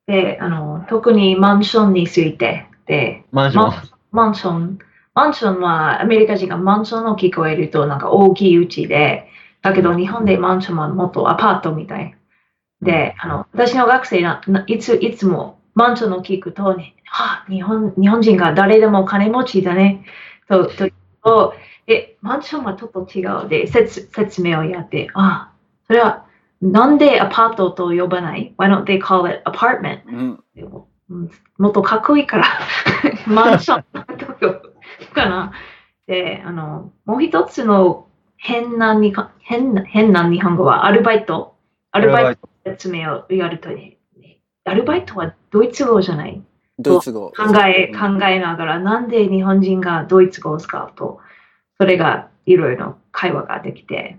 [SPEAKER 3] で、あの、特にマンションについて、で、
[SPEAKER 2] マンション？
[SPEAKER 3] マンション、マンションはアメリカ人がマンションを聞こえるとなんか大きい家で、だけど日本でマンションはもっとアパートみたい。で、あの、私の学生な、ないつ、いつもマンションを聞くとね、はあ、日本、日本人が誰でも金持ちだね、と、と、とえ、マンションはちょっと違うで、説、説明をやって、ああ、それは、なんでアパートと呼ばない ?Why don't they call it apartment?
[SPEAKER 1] うん。
[SPEAKER 3] うんもっとかっこいいから、マンションと呼ぶかな。で、あの、もう一つの変なにか変な変な日本語はアルバイト。アルバイトの説明をやるとね、アルバイトはドイツ語じゃない？
[SPEAKER 1] ドイツ語。
[SPEAKER 3] 考え、考えながら、なんで日本人がドイツ語を使うと、それがいろいろ会話ができて、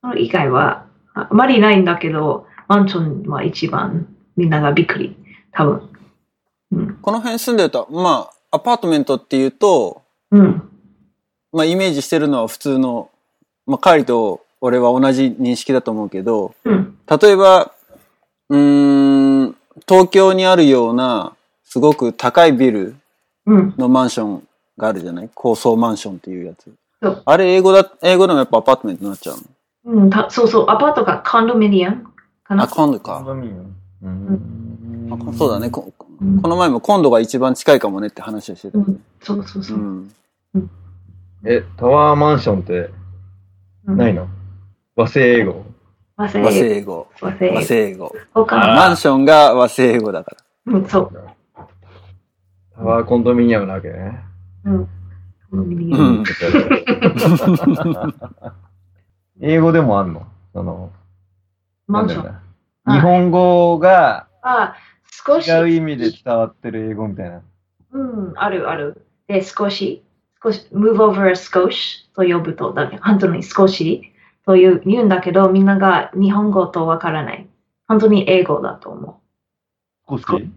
[SPEAKER 3] その以外はああまりないんだけど、マンションは一番みんながびっくり、多分。うん。
[SPEAKER 1] この辺住んでると、まあ、アパートメントっていうと、
[SPEAKER 3] うん。
[SPEAKER 1] まあ、イメージしてるのは普通の、まあ、カーリと俺は同じ認識だと思うけど、
[SPEAKER 3] うん。
[SPEAKER 1] 例えば、うーん、東京にあるような、すごく高いビル
[SPEAKER 3] うん。
[SPEAKER 1] のマンションがあるじゃない？高層マンションっていうやつ
[SPEAKER 3] そう。
[SPEAKER 1] あれ英語だ、英語でもやっぱアパートメントになっちゃうの？
[SPEAKER 3] うん、たそうそう、アパートがコンドミニアムか
[SPEAKER 1] あ、
[SPEAKER 3] な。
[SPEAKER 1] 今度か。
[SPEAKER 2] うん
[SPEAKER 1] あそうだね。こ
[SPEAKER 3] うん
[SPEAKER 1] この前も今度が一番近いかもねって話をしてたよね。
[SPEAKER 3] うん、そうそうそうう。
[SPEAKER 1] ん。
[SPEAKER 2] え、タワーマンションって
[SPEAKER 3] うん
[SPEAKER 2] ないの？和製英語？
[SPEAKER 3] 和製
[SPEAKER 1] 和製英語。
[SPEAKER 3] 和製
[SPEAKER 1] 和製英語。マンションが和製英語だから。
[SPEAKER 3] うん、そう。
[SPEAKER 2] タワーコンドミニアムなわけ？ね。
[SPEAKER 3] うん。
[SPEAKER 2] 英語でもあん。のその、
[SPEAKER 3] マンション。
[SPEAKER 2] 日本語が
[SPEAKER 3] あ、少し。
[SPEAKER 2] 違う意味で伝わってる英語みたいな。
[SPEAKER 3] うん、あるある。で、少し、少し、move over 少しと呼ぶと、だ本当に少しという言うん。だけど、みん。なが日本語とわからない。本当に英語だと思
[SPEAKER 2] 少し
[SPEAKER 3] う。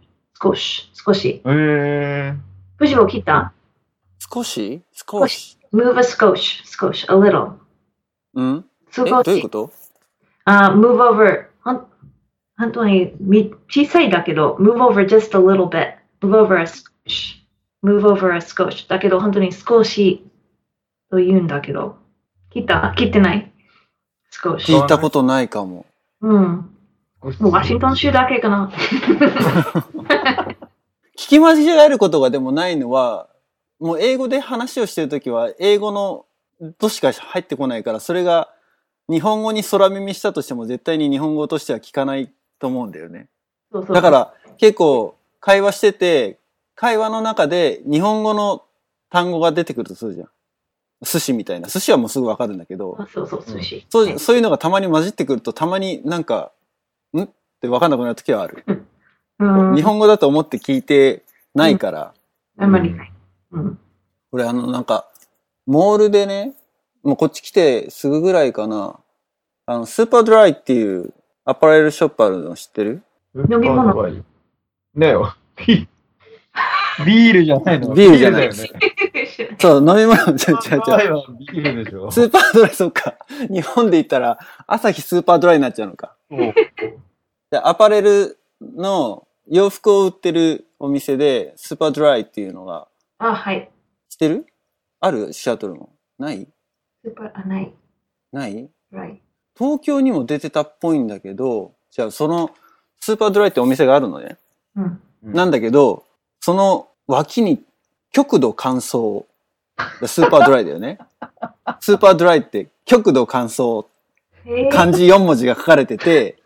[SPEAKER 3] 少し、少し。
[SPEAKER 2] え
[SPEAKER 3] 藤を切った
[SPEAKER 1] 少し？少し。
[SPEAKER 3] ?move a 少し、少し、a little。
[SPEAKER 1] うん？
[SPEAKER 3] 少
[SPEAKER 1] え、どういう
[SPEAKER 3] し
[SPEAKER 1] こ。と？
[SPEAKER 3] あ、move over。ほん本当にみ小さいだけど、move over just a little bit。move over a 少し。move over a 少し。だけど、本当に少しと言うんだけど。切った？切ってない？少し。
[SPEAKER 1] 聞いたことないかも。
[SPEAKER 3] うん。
[SPEAKER 2] ー、少し
[SPEAKER 3] もうワシントン州だけかな。
[SPEAKER 1] 聞き間違えることがでもないのは、もう英語で話をしてるときは、英語のとしか入ってこないから、それが日本語に空耳したとしても絶対に日本語としては聞かないと思うんだよね。
[SPEAKER 3] そうそう
[SPEAKER 1] だか、ら結構会話してて、会話の中で日本語の単語が出てくるとするじゃん。寿司みたいな。寿司はもうすぐわかるんだけど、
[SPEAKER 3] あそうそう、寿司。
[SPEAKER 1] そうそういうのがたまに混じってくると、たまになんか、んってわかんなくなるときはある。
[SPEAKER 3] うん
[SPEAKER 1] 日本語だと思って聞いてないから、
[SPEAKER 3] あんまりない。うん。
[SPEAKER 1] 俺あの、なんか、モールでね、もうこっち来てすぐぐらいかな、あの、スーパードライっていうアパレルショップあるの知ってる？
[SPEAKER 3] 飲み物
[SPEAKER 2] ねえよ。ビ ビールじゃないの？
[SPEAKER 1] ビールじゃない
[SPEAKER 2] ビールだよね。
[SPEAKER 1] そう、飲み物、ちゃうちゃうちゃう。
[SPEAKER 2] 前はビールでしょ。
[SPEAKER 1] スーパードライ、そっか。日本で言ったら、朝日スーパードライになっちゃうのか。で、アパレルの洋服を売ってるお店で、スーパードライっていうのが、
[SPEAKER 3] あ、はい。
[SPEAKER 1] 知ってる？あるシアトルも。ない？
[SPEAKER 3] スーパー、あ、ない。
[SPEAKER 1] ない？
[SPEAKER 3] はい。
[SPEAKER 1] 東京にも出てたっぽいんだけど、じゃあその、スーパードライってお店があるのね。
[SPEAKER 3] うん。
[SPEAKER 1] なんだけど、その脇に極度乾燥。スーパードライだよね。スーパードライって極度乾燥
[SPEAKER 3] えー
[SPEAKER 1] 漢字4文字が書かれてて、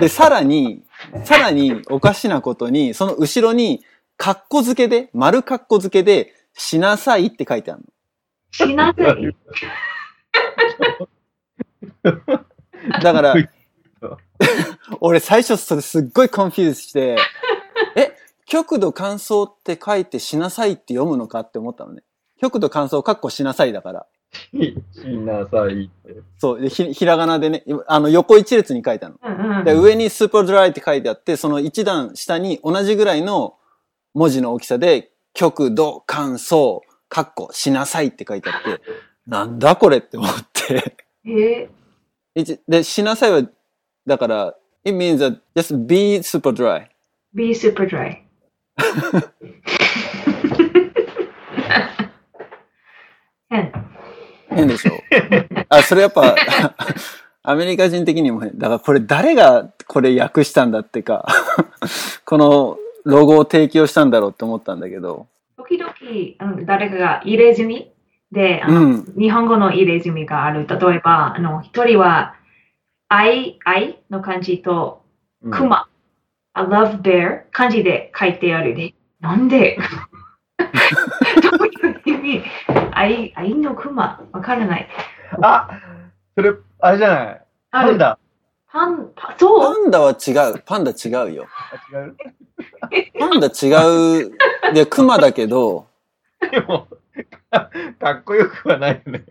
[SPEAKER 1] で、さらに、さらにおかしなことに、その後ろに、カッコ付けで、丸カッコ付けで、しなさいって書いてある
[SPEAKER 3] しなさい。
[SPEAKER 1] の。だから、俺最初それすっごい confuse して、え、極度乾燥って書いてしなさいって読むのかって思ったのね。極度乾燥カッコしなさいだから。
[SPEAKER 2] しなさいって。
[SPEAKER 1] そう、でひひらがなでね、あの横一列に書いたの。
[SPEAKER 3] うんうん。
[SPEAKER 1] で、上にスーパードライって書いてあって、その一段下に同じぐらいの文字の大きさで、極度乾燥、カッコしなさいって書いてあって、なんだこれって思って。
[SPEAKER 3] え
[SPEAKER 1] 一で、しなさいは、だから、it means that just be super dry.
[SPEAKER 3] ー、be super dry. 変。
[SPEAKER 1] 変でしょ？あ、それやっぱ、アメリカ人的にも変。だからこれ誰がこれ訳したんだってか、このロゴを提供したんだろうって思ったんだけど。
[SPEAKER 3] 時々、あの誰かが入れ墨で、あの
[SPEAKER 1] うん。
[SPEAKER 3] 日本語の入れ墨がある。例えば、あの、一人は、愛、愛の漢字と、熊、I love bear、漢字で書いてあるで。なんで？どういう意味？愛、愛の熊わからない。
[SPEAKER 2] あそれ、あれじゃない。
[SPEAKER 3] ある
[SPEAKER 2] パンダ。
[SPEAKER 3] パン、パそう？
[SPEAKER 1] パンダは違う。パンダ違うよ。
[SPEAKER 2] あ、違う？
[SPEAKER 1] パンダ違う。で、クマだけど、
[SPEAKER 2] でも、かかっこよくはないよね。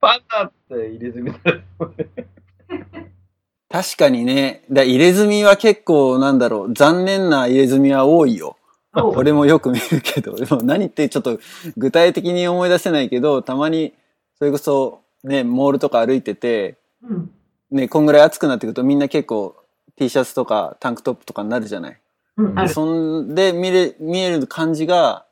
[SPEAKER 2] パンダって入れ墨だよ
[SPEAKER 1] 確かにね、だ入れ墨は結構なんだろう、残念な入れ墨は多いよ。俺もよく見るけど、でも何ってちょっと具体的に思い出せないけど、たまに、それこそね、モールとか歩いてて、
[SPEAKER 3] うん。
[SPEAKER 1] ね、こんぐらい暑くなってくるとみんな結構 T シャツとかタンクトップとかになるじゃない？
[SPEAKER 3] うん。
[SPEAKER 1] そんで見れ、見える感じが、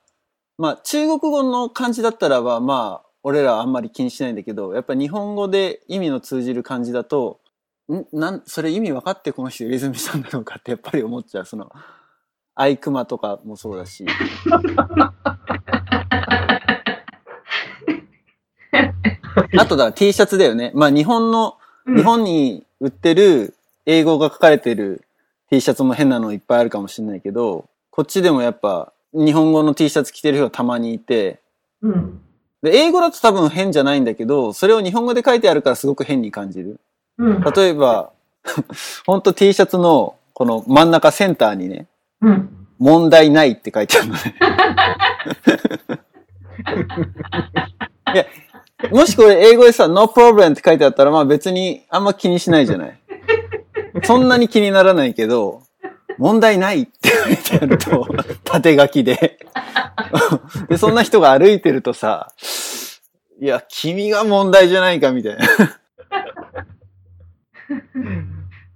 [SPEAKER 1] まあ中国語の漢字だったらば、まあ俺らはあんまり気にしないんだけど、やっぱ日本語で意味の通じる漢字だと、ん？なん、それ意味分かってこの人入れ墨したんだろうかってやっぱり思っちゃう。その、アイクマとかもそうだし。あとだ、T シャツだよね。まあ日本の、
[SPEAKER 3] うん
[SPEAKER 1] 日本に売ってる英語が書かれてる T シャツも変なのいっぱいあるかもしれないけど、こっちでもやっぱ日本語の T シャツ着てる人がたまにいて、
[SPEAKER 3] うん。
[SPEAKER 1] で、英語だと多分変じゃないんだけど、それを日本語で書いてあるからすごく変に感じる。
[SPEAKER 3] うん。
[SPEAKER 1] 例えば、ほんと T シャツのこの真ん中センターにね、
[SPEAKER 3] うん。
[SPEAKER 1] 問題ないって書いてあるのね。いや、もしこれ英語でさ、no problem って書いてあったら、まあ別にあんま気にしないじゃない？そんなに気にならないけど、問題ないって書いてあると、縦書きで。で、そんな人が歩いてるとさ、いや、君が問題じゃないかみたいな。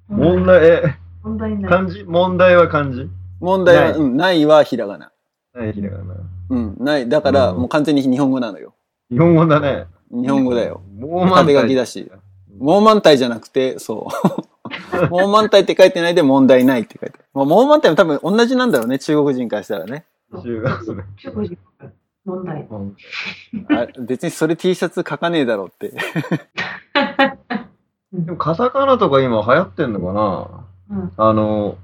[SPEAKER 2] 問題、え、
[SPEAKER 3] 問題ない。
[SPEAKER 2] 漢字？問題は漢字？
[SPEAKER 1] 問題は、
[SPEAKER 2] ない
[SPEAKER 1] うん、ないはひらがな。
[SPEAKER 2] ないひらがな。
[SPEAKER 1] うん、ない。だから、
[SPEAKER 2] うん
[SPEAKER 1] もう完全に日本語なのよ。
[SPEAKER 2] 日本語だね。
[SPEAKER 1] 日本語だよ。
[SPEAKER 2] もう
[SPEAKER 1] 縦書きだし。もう満体じゃなくて、そう。もう満体って書いてないで問題ないって書いて。まあ、もう満体も多分同じなんだろうね、中国人からしたらね。
[SPEAKER 2] 中
[SPEAKER 3] 国人問題。
[SPEAKER 1] 別にそれ T シャツ書かねえだろうって。
[SPEAKER 2] でもカタカナとか今流行ってんのかな？
[SPEAKER 3] うん。
[SPEAKER 2] あの、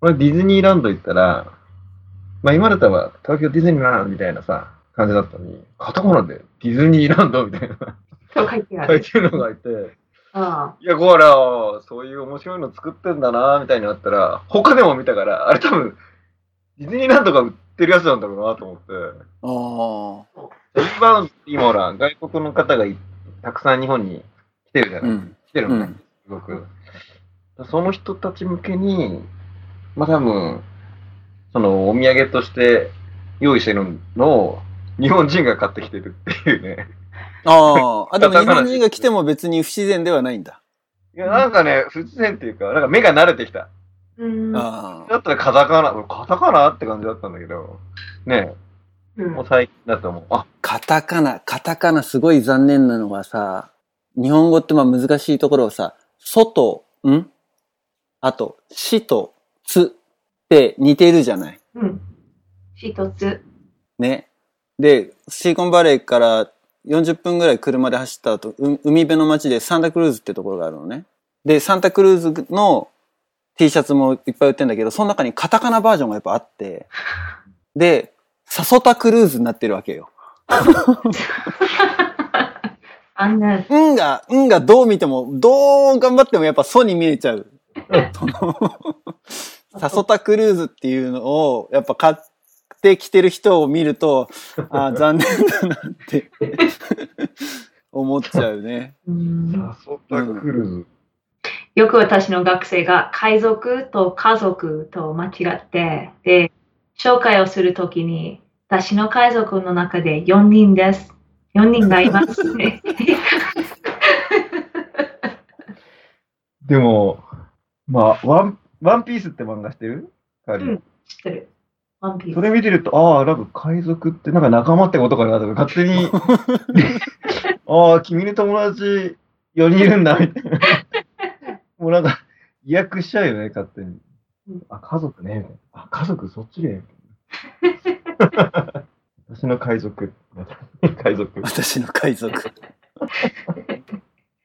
[SPEAKER 2] 俺ディズニーランド行ったら、まあ今だったら東京ディズニーランドみたいなさ、感じだったのに、カタカナでディズニーランドみたいな
[SPEAKER 3] そう書いてある。
[SPEAKER 2] 書いてるのがいて、
[SPEAKER 3] あ
[SPEAKER 2] いや、これは、そういう面白いの作ってんだな、みたいになったら、他でも見たから、あれ多分、ディズニーランドが売ってるやつなんだろうなと思って。
[SPEAKER 1] あ
[SPEAKER 2] インバウンド、今ほら、外国の方がいたくさん日本に来てるじゃ
[SPEAKER 1] あ。
[SPEAKER 2] ない、
[SPEAKER 1] うん。
[SPEAKER 2] 来てるのね、
[SPEAKER 1] うん。
[SPEAKER 2] すごく。その人たち向けに、まあ多分、そのお土産として用意してるのを日本人が買ってきてるっていうね。
[SPEAKER 1] ああ。あ、でも日本人が来ても別に不自然ではないんだ。
[SPEAKER 2] いや、なんかね、不自然っていうか、なんか目が慣れてきた。
[SPEAKER 3] うん。
[SPEAKER 1] ああ。
[SPEAKER 2] だったらカタカナ、カタカナって感じだったんだけど、ね
[SPEAKER 3] うん
[SPEAKER 2] もう最近だと思う。あ、
[SPEAKER 1] カタカナ、カタカナすごい残念なのがさ、日本語ってまあ難しいところをさ、外、ん？あと、しとつって似てるじゃない。
[SPEAKER 3] うん。一つ。
[SPEAKER 1] ね。で、シーコンバレーから40分ぐらい車で走った後、う海辺の街でサンタクルーズってところがあるのね。で、サンタクルーズの T シャツもいっぱい売ってんだけど、その中にカタカナバージョンがやっぱあって、で、サソタクルーズになってるわけよ。
[SPEAKER 3] あんな、
[SPEAKER 1] うんが、うんがどう見ても、どう頑張ってもやっぱソに見えちゃう。その、サソタクルーズっていうのを、やっぱ買ってきてる人を見ると、ああ、残念だなって 思っちゃうね。
[SPEAKER 3] うん
[SPEAKER 2] サソタクルーズ。
[SPEAKER 3] よく私の学生が海賊と家族と間違って、で、紹介をするときに、私の海賊の中で4人です。4人がいますね。
[SPEAKER 2] でも、まあ、ワン、ワンピースって漫画してる？
[SPEAKER 3] うん知ってる。ワンピース
[SPEAKER 2] それ見てると、ああ、なんか海賊ってなんか仲間ってことかなとか、勝手に、ああ、君の友達4人いるんだ、みたいな。もうなんか、意訳しちゃうよね、勝手に
[SPEAKER 3] うん。
[SPEAKER 2] あ、家族ね、みたいな。あ、家族そっちで。私の海賊。海賊。い
[SPEAKER 1] 私の海賊。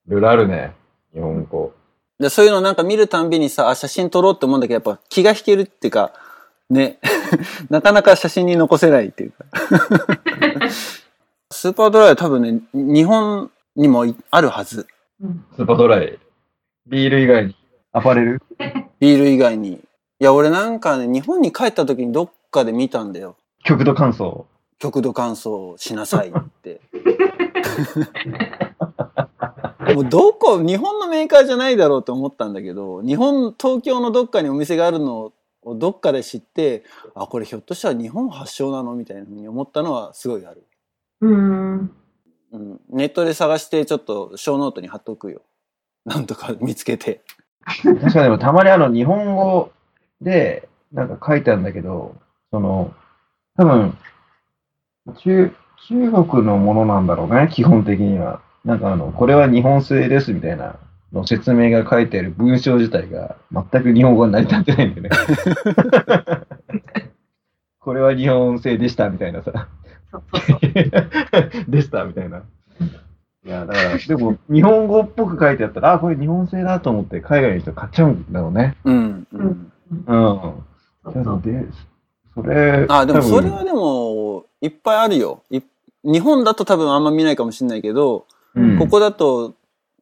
[SPEAKER 2] ろいろあるね、日本語。
[SPEAKER 1] でそういうのなんか見るたんびにさ、あ、写真撮ろうって思うんだけど、やっぱ気が引けるっていうか、ね、なかなか写真に残せないっていうか。スーパードライは多分ね、日本にもいあるはず。
[SPEAKER 3] うん
[SPEAKER 2] スーパードライ。ビール以外に、アパレル
[SPEAKER 1] ビール以外に。いや、俺なんかね、日本に帰った時にどっかで見たんだよ。
[SPEAKER 2] 極度乾燥。
[SPEAKER 1] 極度乾燥しなさいって。もうどこ、日本のメーカーじゃないだろうと思ったんだけど、日本、東京のどっかにお店があるのをどっかで知って、あ、これひょっとしたら日本発祥なのみたいなふうに思ったのはすごいある。
[SPEAKER 3] うん。
[SPEAKER 1] うん。ネットで探してちょっとショーノートに貼っとくよ。なんとか見つけて。
[SPEAKER 2] 確かにでもたまにあの日本語でなんか書いてあるんだけど、その、多分、中、中国のものなんだろうね、基本的には。なんかあの、これは日本製ですみたいなの説明が書いてある文章自体が全く日本語に成り立ってないんだよね。これは日本製でしたみたいなさ。でしたみたいな。いや、だから、でも、日本語っぽく書いてあったら、あ、これ日本製だと思って海外の人買っちゃうんだろうね。
[SPEAKER 1] うん。うん。
[SPEAKER 2] うん。で、それ、
[SPEAKER 1] あ、でもそれはでも、いっぱいあるよ。い日本だと多分あんま見ないかもしれないけど、
[SPEAKER 2] うん
[SPEAKER 1] ここだと、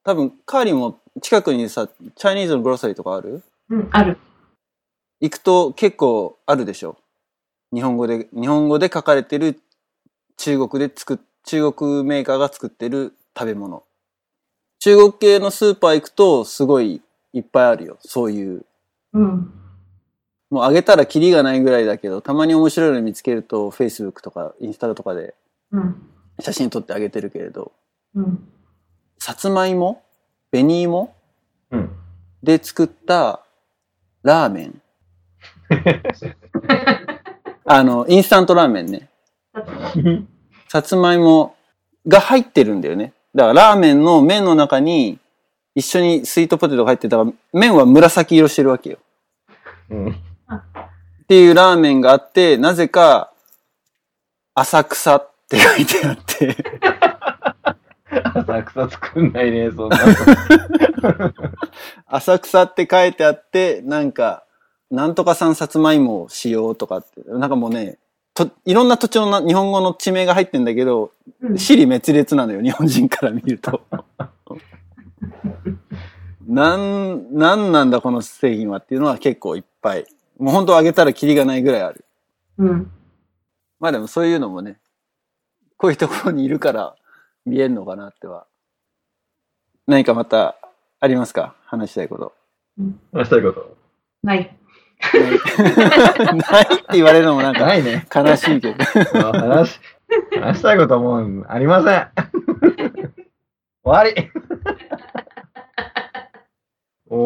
[SPEAKER 1] 多分、カーリーも近くにさ、チャイニーズのグロッサリーとかある？
[SPEAKER 3] うん、ある。
[SPEAKER 1] 行くと結構あるでしょ？日本語で、日本語で書かれてる中国で作っ、中国メーカーが作ってる食べ物。中国系のスーパー行くとすごいいっぱいあるよ。そういう。
[SPEAKER 3] うん。
[SPEAKER 1] もうあげたらキリがないぐらいだけど、たまに面白いの見つけると、Facebook とかインスタとかで
[SPEAKER 3] うん。
[SPEAKER 1] 写真撮ってあげてるけれど、
[SPEAKER 3] うん。
[SPEAKER 1] さつまいも？紅芋？
[SPEAKER 2] うん。
[SPEAKER 1] で作ったラーメン。あの、インスタントラーメンね。さつまいもが入ってるんだよね。だからラーメンの麺の中に一緒にスイートポテトが入ってたから麺は紫色してるわけよ。
[SPEAKER 2] うん。
[SPEAKER 1] っていうラーメンがあって、なぜか浅草って書いてあって、
[SPEAKER 2] 浅草作んないね、そんな
[SPEAKER 1] 浅草って書いてあって、なんか、なんとか産さつまいもをしようとかって、なんかもうね、といろんな土地のな日本語の地名が入ってんだけど、
[SPEAKER 3] うん。
[SPEAKER 1] 死に滅裂なのよ、日本人から見ると。なん、なんなんだこの製品はっていうのは結構いっぱい。もう本当あげたらキリがないぐらいある。
[SPEAKER 3] うん。
[SPEAKER 1] まあでもそういうのもね、こういうところにいるから見えるのかなっては。何かまたありますか？話したいこと。
[SPEAKER 2] 話したいこと？
[SPEAKER 3] ない。
[SPEAKER 1] ないって言われるのもなんか
[SPEAKER 2] ないね。
[SPEAKER 1] 悲しいけど。
[SPEAKER 2] 話、話したいこともうありません。終わり。おー、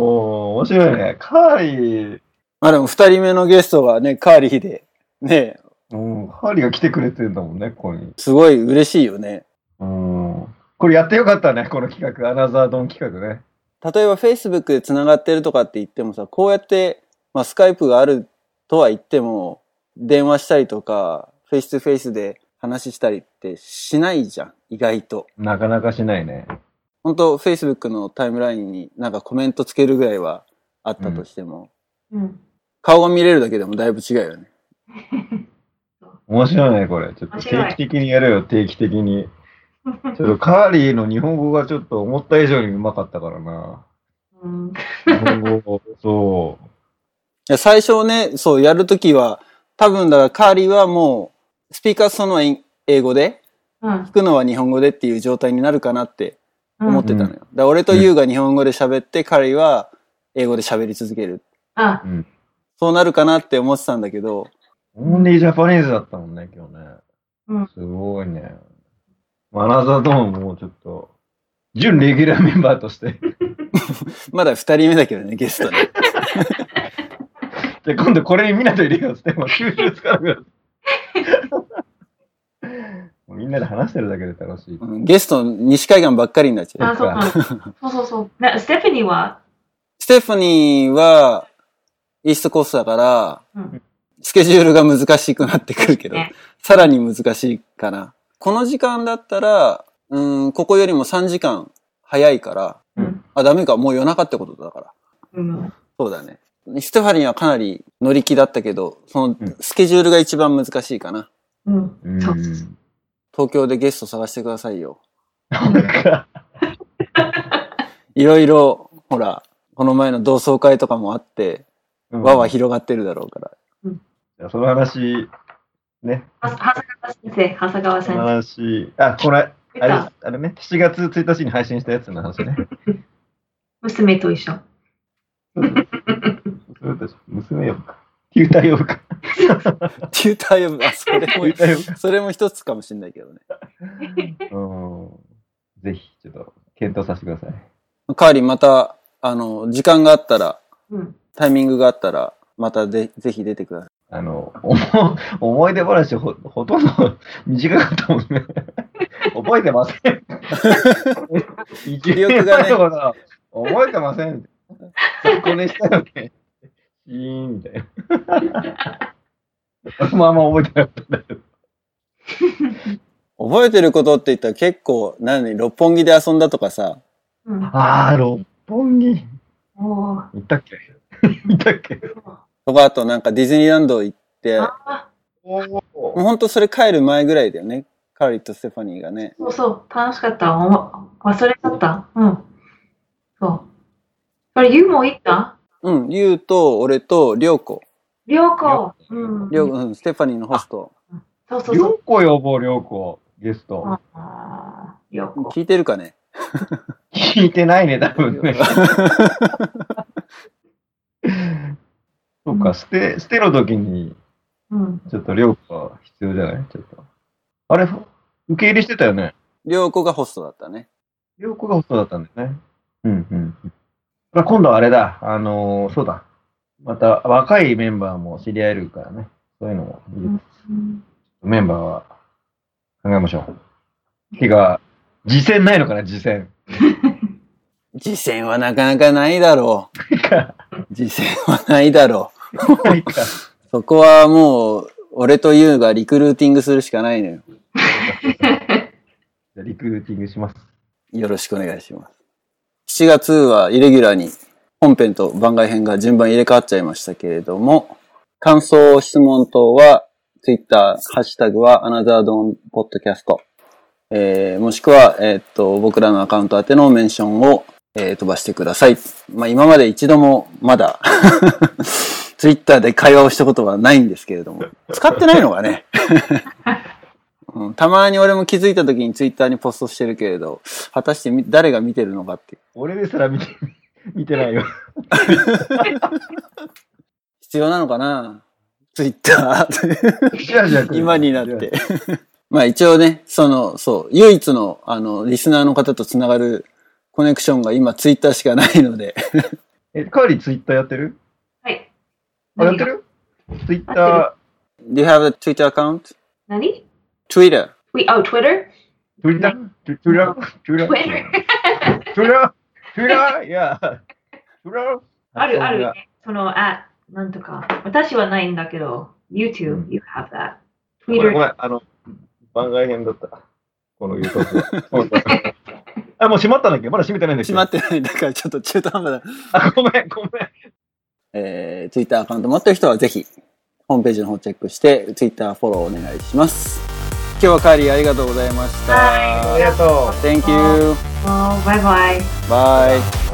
[SPEAKER 2] 面白いね。カーリー、
[SPEAKER 1] まあでも二人目のゲストがね、カーリーで、ね、
[SPEAKER 2] うん、カーリーが来てくれてるんだもんね、ここに。
[SPEAKER 1] すごい嬉しいよね。
[SPEAKER 2] うん。これやってよかったね、この企画。アナザードン企画ね。
[SPEAKER 1] 例えば Facebook で繋がってるとかって言ってもさ、こうやって、まあスカイプがあるとは言っても、電話したりとか、 face to face で話したりってしないじゃん、意外と。
[SPEAKER 2] なかなかしないね。
[SPEAKER 1] 本当 Facebook のタイムラインになんかコメントつけるぐらいはあったとしても、
[SPEAKER 3] うん。
[SPEAKER 1] 顔が見れるだけでもだいぶ違うよね。
[SPEAKER 2] 面白いね、これ。ちょっと定期的にやるよ、定期的に。ちょっとカーリーの日本語がちょっと思った以上にうまかったからな。
[SPEAKER 3] うん。
[SPEAKER 2] 日本語、そ
[SPEAKER 1] いや最初ね、そうやるときは、多分だからカーリーはもう、 speak はその英語で、
[SPEAKER 3] うん
[SPEAKER 1] 聞くのは日本語でっていう状態になるかなって思ってたのよ。
[SPEAKER 2] うん
[SPEAKER 1] だから俺とユウが日本語で喋って、カーリーは英語で喋り続ける。
[SPEAKER 3] あ
[SPEAKER 2] う。う、ん。
[SPEAKER 1] そうなるかなって思ってたんだけど、
[SPEAKER 2] only Japanese だったもんね、今日ね。
[SPEAKER 3] うん
[SPEAKER 2] すごいね。アナザードーンもちょっと、準レギュラーメンバーとして。
[SPEAKER 1] まだ二人目だけどね、ゲストね。
[SPEAKER 2] で、今度これにみんなと入れようって、もう吸収つかなくなる。もうみんなで話してるだけで楽しい。
[SPEAKER 1] うんゲスト、西海岸ばっかりになっちゃう。
[SPEAKER 3] あ、そうか。そうそうそう。なステファニーは、
[SPEAKER 1] ステファニーは、イーストコーストだから、
[SPEAKER 3] うん。
[SPEAKER 1] スケジュールが難しくなってくるけど、
[SPEAKER 3] ね
[SPEAKER 1] さらに難しいかな。この時間だったら、うん、ここよりも3時間早いから、
[SPEAKER 3] うん。
[SPEAKER 1] あ、ダメか、もう夜中ってことだから。
[SPEAKER 3] うん。
[SPEAKER 1] そうだね。ステファニーはかなり乗り気だったけど、その
[SPEAKER 2] うん
[SPEAKER 1] スケジュールが一番難しいかな。
[SPEAKER 3] うん。
[SPEAKER 2] うん。
[SPEAKER 3] そう。
[SPEAKER 1] 東京でゲスト探してくださいよ。いろいろ、ほら、この前の同窓会とかもあって、
[SPEAKER 2] うん
[SPEAKER 1] 輪は広がってるだろうから。
[SPEAKER 2] じゃあその話、ね、
[SPEAKER 3] は長谷川先生、長谷川先生。
[SPEAKER 2] 話、あ、これ、あれあれね、7月1日に配信したやつの話ね。
[SPEAKER 3] 娘と一緒。
[SPEAKER 2] 娘 と娘呼ぶか。テューター呼ぶか。
[SPEAKER 1] テューター呼ぶ。あ、それも。それも一つかもしれないけどね。
[SPEAKER 2] うん。ぜひ、ちょっと、検討させてください。
[SPEAKER 1] カーリーまた、あの、時間があったら、
[SPEAKER 3] うん。
[SPEAKER 1] タイミングがあったら、またで、ぜひ出てください。
[SPEAKER 2] あの、お も思い出話ほ、ほとんど 短かったもんね。覚えてません。
[SPEAKER 1] 記憶がね
[SPEAKER 2] 覚えてません。参考にしたよね。シーンみたいな。俺もあんま覚えてなかったんだけど。
[SPEAKER 1] 覚えてることって言ったら結構、何、六本木で遊んだとかさ、
[SPEAKER 3] うん。
[SPEAKER 2] あー、六本木。行ったっけ？行ったっけ？
[SPEAKER 1] とかあとなんかディズニーランド行って、もうほんとそれ帰る前ぐらいだよね。カーリーとステファニーがね。
[SPEAKER 3] そうそう、楽しかった。忘れちゃった。うん。そう。あれ、ユウも行った？
[SPEAKER 1] うん、リュウと俺とリョウコ。
[SPEAKER 3] りょうこ。うん。
[SPEAKER 1] リョウうん、ステファニーのホスト。
[SPEAKER 3] そうそうそう。
[SPEAKER 2] りょうこ呼ぼう、りょうこ。ゲスト。
[SPEAKER 3] ああ、りょうこ。
[SPEAKER 1] 聞いてるかね？
[SPEAKER 2] 聞いてないね、多分ね。そうか、捨て、捨ての時に、
[SPEAKER 3] うん。
[SPEAKER 2] ちょっとりょうこが必要じゃない？ちょっと。あれ、受け入れしてたよね？
[SPEAKER 1] リョウコがホストだったね。
[SPEAKER 2] りょうこがホストだったんだよね。うんうん今度はあれだ、あのーそうだ。また若いメンバーも知り合えるからね。そういうのもいいです、
[SPEAKER 3] うん
[SPEAKER 2] メンバーは考えましょう。てか、次戦ないのかな、次戦。
[SPEAKER 1] 次戦はなかなかないだろう。次戦はないだろう。そこはもう、俺とユウがリクルーティングするしかないのよ。
[SPEAKER 2] じゃあリクルーティングします。
[SPEAKER 1] よろしくお願いします。7月はイレギュラーに本編と番外編が順番入れ替わっちゃいましたけれども、感想、質問等は、ツイッター、ハッシュタグは、アナザードンポッドキャスト。えー、もしくは、えーっと、僕らのアカウント宛てのメンションを、えー飛ばしてください。まあ、今まで一度もまだ、ツイッターで会話をしたことはないんですけれども。使ってないのがね。うん、たまに俺も気づいた時にツイッターにポストしてるけれど、果たしてみ誰が見てるのかって。
[SPEAKER 2] 俺ですら見て、見てないよ。
[SPEAKER 1] 必要なのかな？ツイッター。今になって。まあ一応ね、その、そう、唯一の、あの、リスナーの方とつながるコネクションが今ツイッターしかないので。
[SPEAKER 2] え、カーリーツイッターやってる？
[SPEAKER 3] はい。
[SPEAKER 2] あ、やってる？ツイッタ
[SPEAKER 3] やっ
[SPEAKER 2] ー、
[SPEAKER 1] Do you have a Twitter account?
[SPEAKER 3] 何
[SPEAKER 1] ？Twitter.
[SPEAKER 3] We, oh, Twitter? Twitter?
[SPEAKER 2] ツイッターツイッターいや、ツイッター
[SPEAKER 3] あるある。その、あ、なんとか。私はないんだけど、You too, you have that.
[SPEAKER 2] ごめん、ご
[SPEAKER 3] Twitter.
[SPEAKER 2] めん、あの、番外編だった。この言うとこあ、もう閉まったんだっけ？まだ閉めてないんだっけ？
[SPEAKER 1] 閉まってない。だからちょっと中途半端だ。
[SPEAKER 2] あ、ごめん、ごめん。
[SPEAKER 1] えー、Twitter アカウント持ってる人はぜひ、ホームページの方チェックして、Twitter フォローお願いします。今日はカーリーありがとうございました。
[SPEAKER 3] はい
[SPEAKER 2] ありがとう。
[SPEAKER 1] Thank you.
[SPEAKER 3] もうバイバイ。
[SPEAKER 1] Bye.